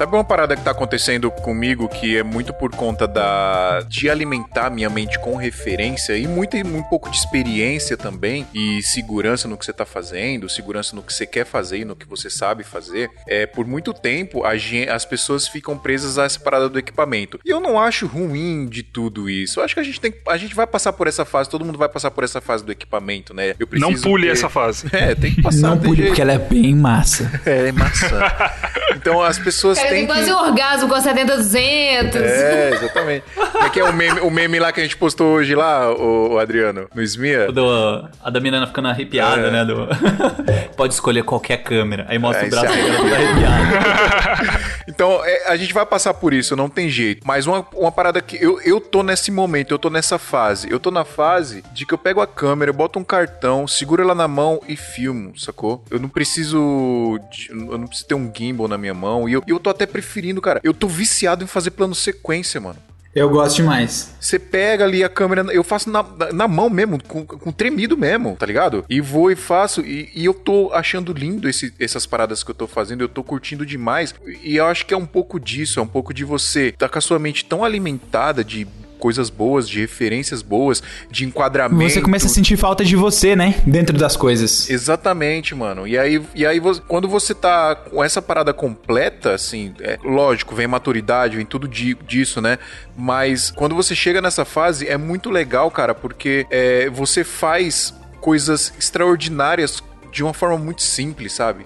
Sabe uma parada que tá acontecendo comigo que é muito por conta da de alimentar minha mente com referência e muito, e um pouco de experiência também e segurança no que você tá fazendo, segurança no que você quer fazer e no que você sabe fazer. É por muito tempo a as pessoas ficam presas a essa parada do equipamento. E eu não acho ruim de tudo isso. Eu acho que a gente tem a gente vai passar por essa fase, todo mundo vai passar por essa fase do equipamento, né? Eu Não preciso pule ter- essa fase. É, tem que passar. Não jeito. porque ela é bem massa. É, é maçã. Então as pessoas tem que quase um orgasmo com a 70 200. É, exatamente. É que é o meme, o meme lá que a gente postou hoje lá, o, Adriano, no Smia. O Do, a da menina ficando arrepiada, É. né? Do... Pode escolher qualquer câmera. Aí mostra É, o braço aí. dela toda arrepiada. Então, é, a gente vai passar por isso, não tem jeito. Mas uma, uma parada que eu, eu tô nesse momento, eu tô nessa fase. Eu tô na fase de que eu pego a câmera, boto um cartão, seguro ela na mão e filmo, sacou? Eu não preciso. de- eu não preciso ter um gimbal na minha mão. E eu, eu tô até preferindo, cara. Eu tô viciado em fazer plano sequência, mano. Eu gosto demais. Você pega ali a câmera, eu faço na, na- mão mesmo, com, com tremido mesmo, tá ligado? E vou e faço, e, e eu tô achando lindo esse- essas paradas que eu tô fazendo, eu tô curtindo demais. E eu acho que é um pouco disso, é um pouco de você tá com a sua mente tão alimentada de coisas boas, de referências boas, de enquadramento. Você começa a sentir falta de você, né? Dentro das coisas. Exatamente, mano. E aí, e aí quando você tá com essa parada completa, assim, é, lógico, vem maturidade, vem tudo di- disso, né? Mas quando você chega nessa fase, é muito legal, cara, porque é, você faz coisas extraordinárias de uma forma muito simples, sabe?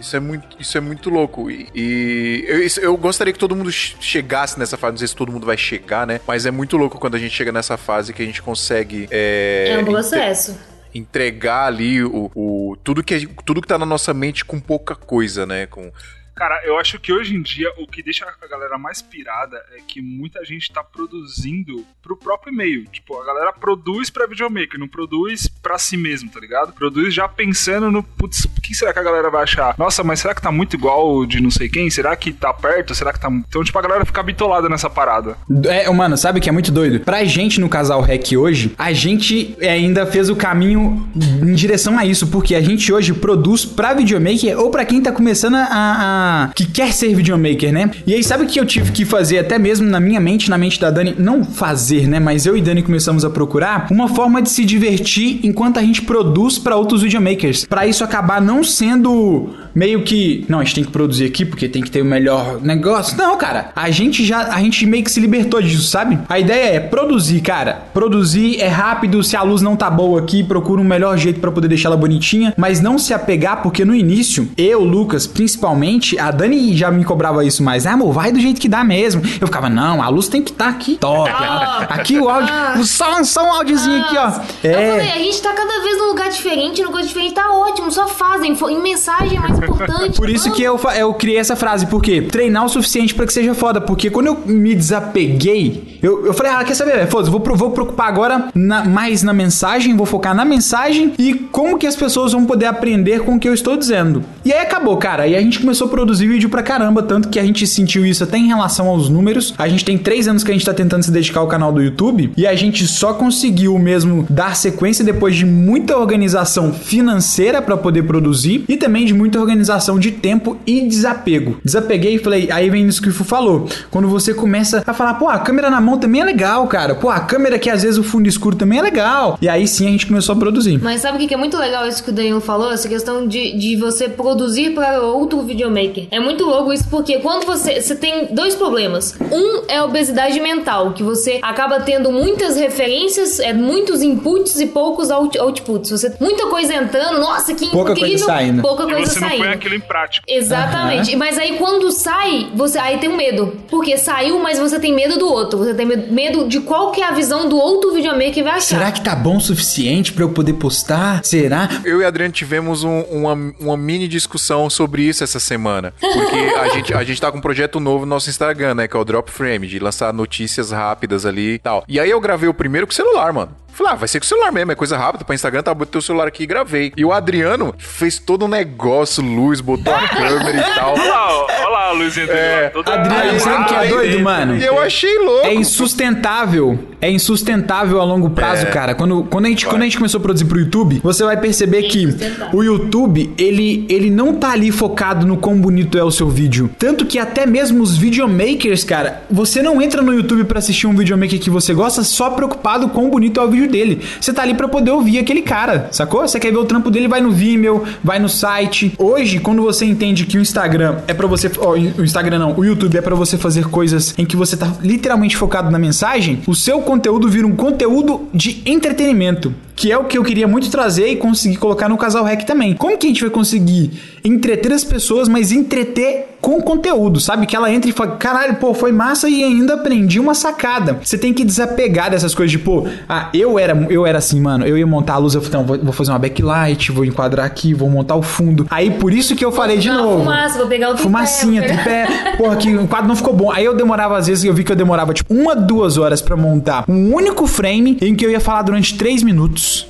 Isso é muito, isso é muito louco. E, e eu, isso- eu gostaria que todo mundo che- chegasse nessa fase. Não sei se todo mundo vai chegar, né? Mas é muito louco quando a gente chega nessa fase que a gente consegue. É, É um processo. entregar ali o, o- tudo que tudo que tá na nossa mente com pouca coisa, né? Com Cara, eu acho que hoje em dia o que deixa a galera mais pirada é que muita gente tá produzindo pro próprio e-mail. Tipo, a galera produz pra videomaker, não produz pra si mesmo, tá ligado? Produz já pensando no, putz, o que será que a galera vai achar? Nossa, mas será que tá muito igual de não sei quem? Será que tá perto? Será que tá. Então, tipo, a galera fica bitolada nessa parada. É, mano, sabe que é muito doido? Pra gente no Casal Rec hoje, a gente ainda fez o caminho em direção a isso, porque a gente hoje produz pra videomaker ou pra quem tá começando a, a que quer ser videomaker, né? E aí, sabe o que eu tive que fazer, até mesmo na minha mente, na mente da Dani? Não fazer, né? Mas eu e Dani começamos a procurar uma forma de se divertir enquanto a gente produz para outros videomakers. Para isso acabar não sendo meio que, não, a gente tem que produzir aqui porque tem que ter o melhor negócio. Não, cara, a gente já, a gente meio que se libertou disso, sabe? A ideia é produzir, cara. Produzir é rápido, se a luz não tá boa aqui, procura um melhor jeito para poder deixar ela bonitinha, mas não se apegar porque no início, eu, Lucas, principalmente, a Dani já me cobrava isso mais. Ah, amor, vai do jeito que dá mesmo. Eu ficava, não, a luz tem que estar tá aqui top. Ah, aqui o áudio, ah, só, só um áudiozinho ah, aqui, ó. É. Falei, a gente tá cada vez num lugar diferente, num coisa diferente, tá ótimo, só fazem. Em mensagem é mais importante. Por isso que eu, eu criei essa frase, porque treinar o suficiente para que seja foda. Porque quando eu me desapeguei, eu, eu falei, ah, quer saber? Foda-se, vou, vou preocupar agora na, mais na mensagem, vou focar na mensagem e como que as pessoas vão poder aprender com o que eu estou dizendo. E aí acabou, cara. E a gente começou a produzir vídeo pra caramba, tanto que a gente sentiu isso até em relação aos números. A gente tem três anos que a gente tá tentando se dedicar ao canal do YouTube e a gente só conseguiu mesmo dar sequência depois de muita organização financeira para poder produzir e também de muita organização de tempo e desapego. Desapeguei e falei, aí vem isso que o Fu falou. Quando você começa a falar, pô, a câmera na mão também é legal, cara. Pô, a câmera que às vezes o fundo escuro também é legal. E aí sim a gente começou a produzir. Mas sabe o que é muito legal isso que o Danilo falou? Essa questão de, de você produzir para outro videomaker. É muito louco isso porque quando você, você tem dois problemas. Um é a obesidade mental, que você acaba tendo muitas referências, é, muitos inputs e poucos out, outputs. Você, muita coisa entrando, nossa, que pouca. Coisa saindo. Pouca coisa e você saindo. não põe aquilo em prática. Exatamente. Uhum. Mas aí quando sai, você aí tem um medo. Porque saiu, mas você tem medo do outro. Você tem medo de qual que é a visão do outro videomaker que vai achar. Será que tá bom o suficiente para eu poder postar? Será? Eu e a Adriano tivemos um, uma, uma mini discussão sobre isso essa semana. Porque a gente, a gente tá com um projeto novo no nosso Instagram, né? Que é o Drop Frame, de lançar notícias rápidas ali e tal. E aí eu gravei o primeiro com o celular, mano. Falei, ah, vai ser com o celular mesmo, é coisa rápida. Pra Instagram, tá, botei o celular aqui e gravei. E o Adriano fez todo um negócio, luz, botou a câmera e tal. Olha lá, olha lá a luzinha dele. É. Adriano, sabe o que é doido, dentro. mano? E eu achei louco. É insustentável. É insustentável a longo prazo, é. cara. Quando, quando, a gente, quando a gente começou a produzir pro YouTube, você vai perceber é que o YouTube, ele, ele não tá ali focado no quão bonito é o seu vídeo. Tanto que até mesmo os videomakers, cara, você não entra no YouTube para assistir um videomaker que você gosta só preocupado com quão bonito é o vídeo dele. Você tá ali para poder ouvir aquele cara, sacou? Você quer ver o trampo dele, vai no Vimeo, vai no site. Hoje, quando você entende que o Instagram é para você, ó, o Instagram não, o YouTube é para você fazer coisas em que você tá literalmente focado na mensagem, o seu conteúdo vira um conteúdo de entretenimento que é o que eu queria muito trazer e conseguir colocar no Casal Rec também. Como que a gente vai conseguir entreter as pessoas, mas entreter com conteúdo, sabe? Que ela entra e fala, caralho, pô, foi massa e ainda aprendi uma sacada. Você tem que desapegar dessas coisas de, pô, ah, eu era, eu era assim, mano, eu ia montar a luz, eu falei, não, vou, fazer uma backlight, vou enquadrar aqui, vou montar o fundo. Aí por isso que eu falei de novo. Fumaça, vou pegar o tripé. Fumacinha, tripé. Porra, que o quadro não ficou bom. Aí eu demorava, às vezes, eu vi que eu demorava, tipo, uma, duas horas para montar um único frame em que eu ia falar durante três minutos.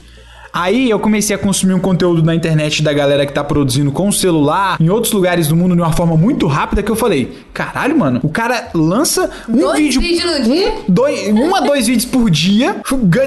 Aí eu comecei a consumir um conteúdo na internet da galera que tá produzindo com o celular, em outros lugares do mundo, de uma forma muito rápida, que eu falei: caralho, mano, o cara lança um dois vídeo. no dia? Um, dois, um a dois vídeos por dia.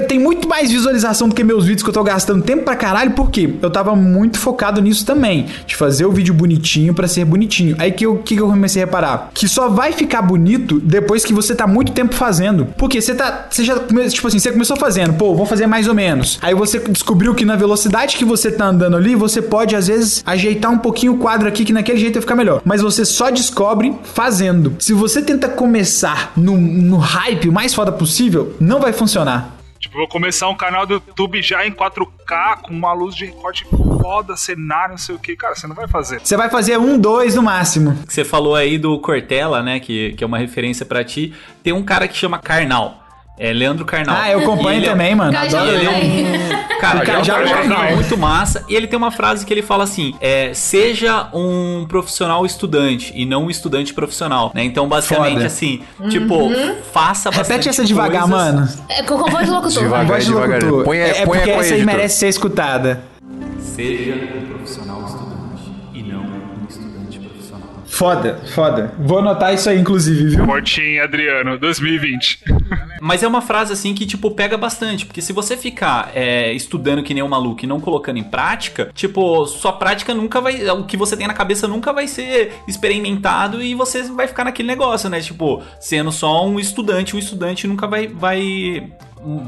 Tem muito mais visualização do que meus vídeos que eu tô gastando tempo pra caralho, porque eu tava muito focado nisso também. De fazer o vídeo bonitinho para ser bonitinho. Aí que eu, que eu comecei a reparar? Que só vai ficar bonito depois que você tá muito tempo fazendo. Porque você tá. Você já. Tipo assim, você começou fazendo, pô, vou fazer mais ou menos. Aí você descobriu descobriu que na velocidade que você tá andando ali, você pode às vezes ajeitar um pouquinho o quadro aqui que naquele jeito vai ficar melhor. Mas você só descobre fazendo. Se você tenta começar no, no hype o mais foda possível, não vai funcionar. Tipo, vou começar um canal do YouTube já em 4K, com uma luz de recorte foda, cenário, não sei o que. Cara, você não vai fazer. Você vai fazer um, dois no máximo. Você falou aí do Cortella, né? Que, que é uma referência para ti. Tem um cara que chama Karnal É Leandro Carnal. Ah, eu acompanho ele é- também, mano. Adoro ele. né? Cara, O já, Cajal já, é legal. muito massa. E ele tem uma frase que ele fala assim: é, seja um profissional estudante e não um estudante profissional, né? Então, basicamente, Foda. assim, tipo, faça bastante Repete essa devagar, coisas. mano. É, com voz do locutor. Devagar. de devagar. locutor. Põe- é, é põe porque a- põe essa aí merece ser escutada. Seja um profissional estudante Foda, foda. Vou anotar isso aí, inclusive, viu? Mortinho, Adriano, 2020. Mas é uma frase assim que, tipo, pega bastante. Porque se você ficar é, estudando que nem um maluco e não colocando em prática, tipo, sua prática nunca vai. O que você tem na cabeça nunca vai ser experimentado e você vai ficar naquele negócio, né? Tipo, sendo só um estudante, um estudante nunca vai. vai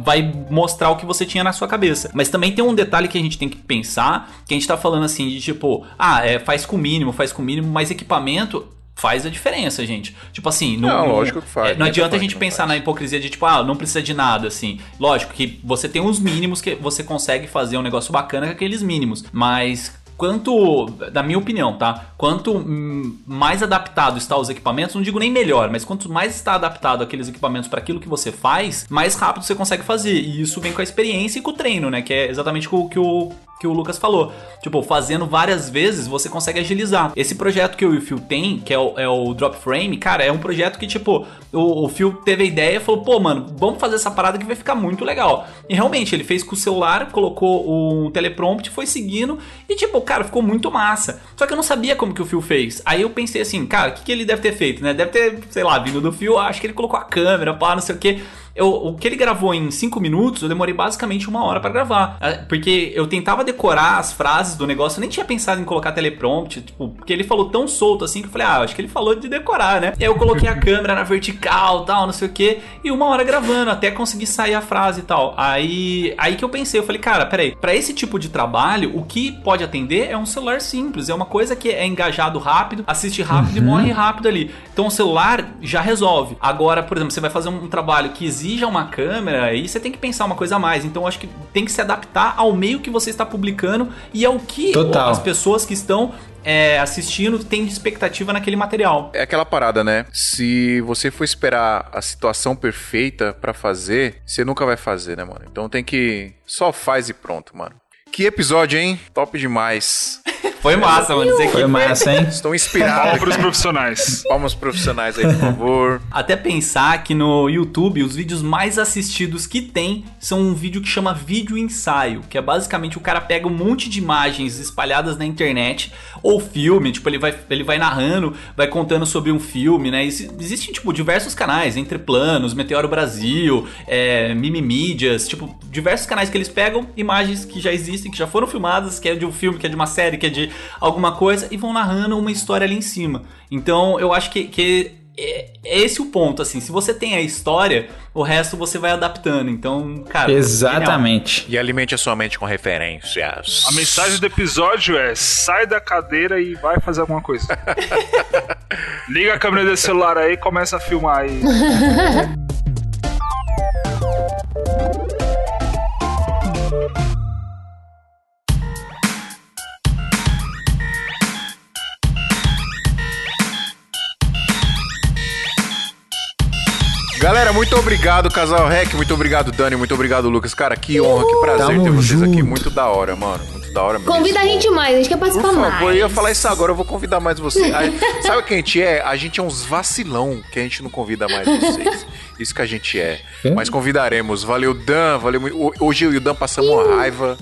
vai mostrar o que você tinha na sua cabeça. Mas também tem um detalhe que a gente tem que pensar, que a gente tá falando assim de tipo, ah, é, faz com o mínimo, faz com o mínimo, mas equipamento faz a diferença, gente. Tipo assim, não, Não, lógico que faz. é, não Não adianta a gente pensar faz. na hipocrisia de tipo, ah, não precisa de nada, assim. Lógico que você tem uns mínimos que você consegue fazer um negócio bacana com aqueles mínimos, mas quanto, na minha opinião, tá? Quanto hum, mais adaptado está os equipamentos, não digo nem melhor, mas quanto mais está adaptado aqueles equipamentos para aquilo que você faz, mais rápido você consegue fazer. E isso vem com a experiência e com o treino, né? Que é exatamente o que o que o Lucas falou. Tipo, fazendo várias vezes você consegue agilizar. Esse projeto que o Phil tem, que é o, é o Drop Frame, cara, é um projeto que, tipo, o, o Phil teve a ideia e falou, pô, mano, vamos fazer essa parada que vai ficar muito legal. E realmente, ele fez com o celular, colocou um teleprompter, foi seguindo e, tipo, cara, ficou muito massa. Só que eu não sabia como que o Phil fez. Aí eu pensei assim, cara, o que, que ele deve ter feito, né? Deve ter, sei lá, vindo do Phil, acho que ele colocou a câmera, pá, não sei o que. Eu, o que ele gravou em 5 minutos, eu demorei basicamente uma hora pra gravar. Ah, Porque eu tentava decorar as frases do negócio, eu nem tinha pensado em colocar teleprompter, tipo, porque ele falou tão solto assim que eu falei, ah, acho que ele falou de decorar, né? E aí eu coloquei a câmera na vertical tal, não sei o que, e uma hora gravando, até conseguir sair a frase e tal. Aí, aí que eu pensei, eu falei, cara, peraí, pra esse tipo de trabalho, o que pode atender é um celular simples, é uma coisa que é engajado rápido, assiste rápido e morre rápido ali. Então o celular já resolve. Agora, por exemplo, você vai fazer um trabalho que exija uma câmera, aí você tem que pensar uma coisa a mais. Então eu acho que tem que se adaptar ao meio que você está publicando e ao que Total. as pessoas que estão é, assistindo têm de expectativa naquele material. É aquela parada, né? Se você for esperar a situação perfeita pra fazer, você nunca vai fazer, né, mano? Então tem que. Só faz e pronto, mano. Que episódio, hein? Top demais. Foi massa, mano. Dizer que Foi massa, hein? Estou inspirado. Palma aqui. pros profissionais. Palmas profissionais aí, por favor. Até pensar que no YouTube os vídeos mais assistidos que tem são um vídeo que chama vídeo ensaio, que é basicamente o cara pega um monte de imagens espalhadas na internet ou filme, tipo ele vai ele vai narrando, vai contando sobre um filme, né? Exi- Existem tipo diversos canais, Entre Planos, Meteoro Brasil, é, Mimimídias, tipo diversos canais que eles pegam imagens que já existem, que já foram filmadas, que é de um filme, que é de uma série, que é de alguma coisa e vão narrando uma história ali em cima. Então eu acho que, que é é esse o ponto, assim. Se você tem a história, o resto você vai adaptando. Então, cara. genial. Exatamente. E alimente a sua mente com referências. A mensagem do episódio é: sai da cadeira e vai fazer alguma coisa. Liga a câmera desse celular aí e começa a filmar aí. Galera, muito obrigado, Casal Rec. Muito obrigado, Dani. Muito obrigado, Lucas. Cara, que honra, que prazer Tamo ter vocês aqui. junto. Muito da hora, mano. Muito da hora mesmo. Convida a gente mais, a gente quer Por participar favor, mais. eu ia falar isso agora, eu vou convidar mais vocês. Aí, sabe o que a gente é? A gente é uns vacilão que a gente não convida mais vocês. Isso que a gente é. Mas convidaremos. Valeu, Dan. Valeu. Ho- Hoje eu e o Dan passamos uma raiva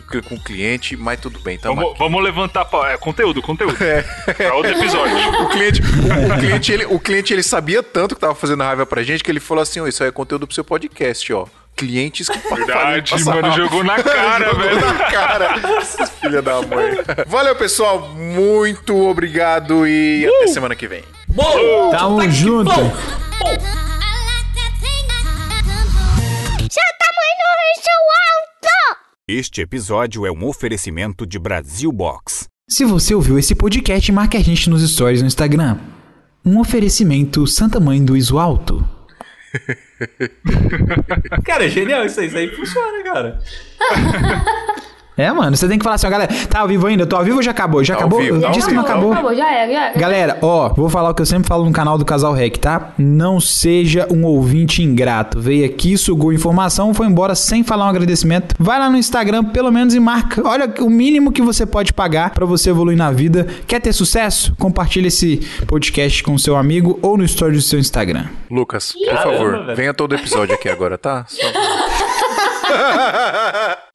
com, o cliente, mas tudo bem. Tamo Vamos, vamos levantar. pa- É, conteúdo, conteúdo. Pra outro episódio. O cliente, o, o cliente, ele, o cliente, ele sabia tanto que tava fazendo raiva pra gente que ele falou assim: ó, isso aí é conteúdo pro seu podcast, ó. Clientes que Verdade, mano, jogou na cara, Jogou velho. na cara. Filha da mãe. Valeu, pessoal. Muito obrigado e até semana que vem. Bom, Tamo tá junto. bom, bom. Tamanho é seu alto! Este episódio é um oferecimento de Brasil Box. Se você ouviu esse podcast, marque a gente nos stories no Instagram. Um oferecimento Santa Mãe do Iso Alto. Cara, é genial isso aí. Isso aí funciona, cara. É, mano, você tem que falar assim, ó, galera, tá ao vivo ainda? Tô ao vivo ou já acabou? Já Tá ao acabou? vivo, tá ao Disse que não vivo, acabou. Acabou, já era, já era. Galera, ó, vou falar o que eu sempre falo no canal do Casal Rec, tá? Não seja um ouvinte ingrato. Veio aqui, sugou informação, foi embora sem falar um agradecimento. Vai lá no Instagram, pelo menos, e marca. Olha o mínimo que você pode pagar pra você evoluir na vida. Quer ter sucesso? Compartilha esse podcast com seu amigo ou no story do seu Instagram. Lucas, por Caramba, favor, velho. venha todo episódio aqui agora, tá? Só-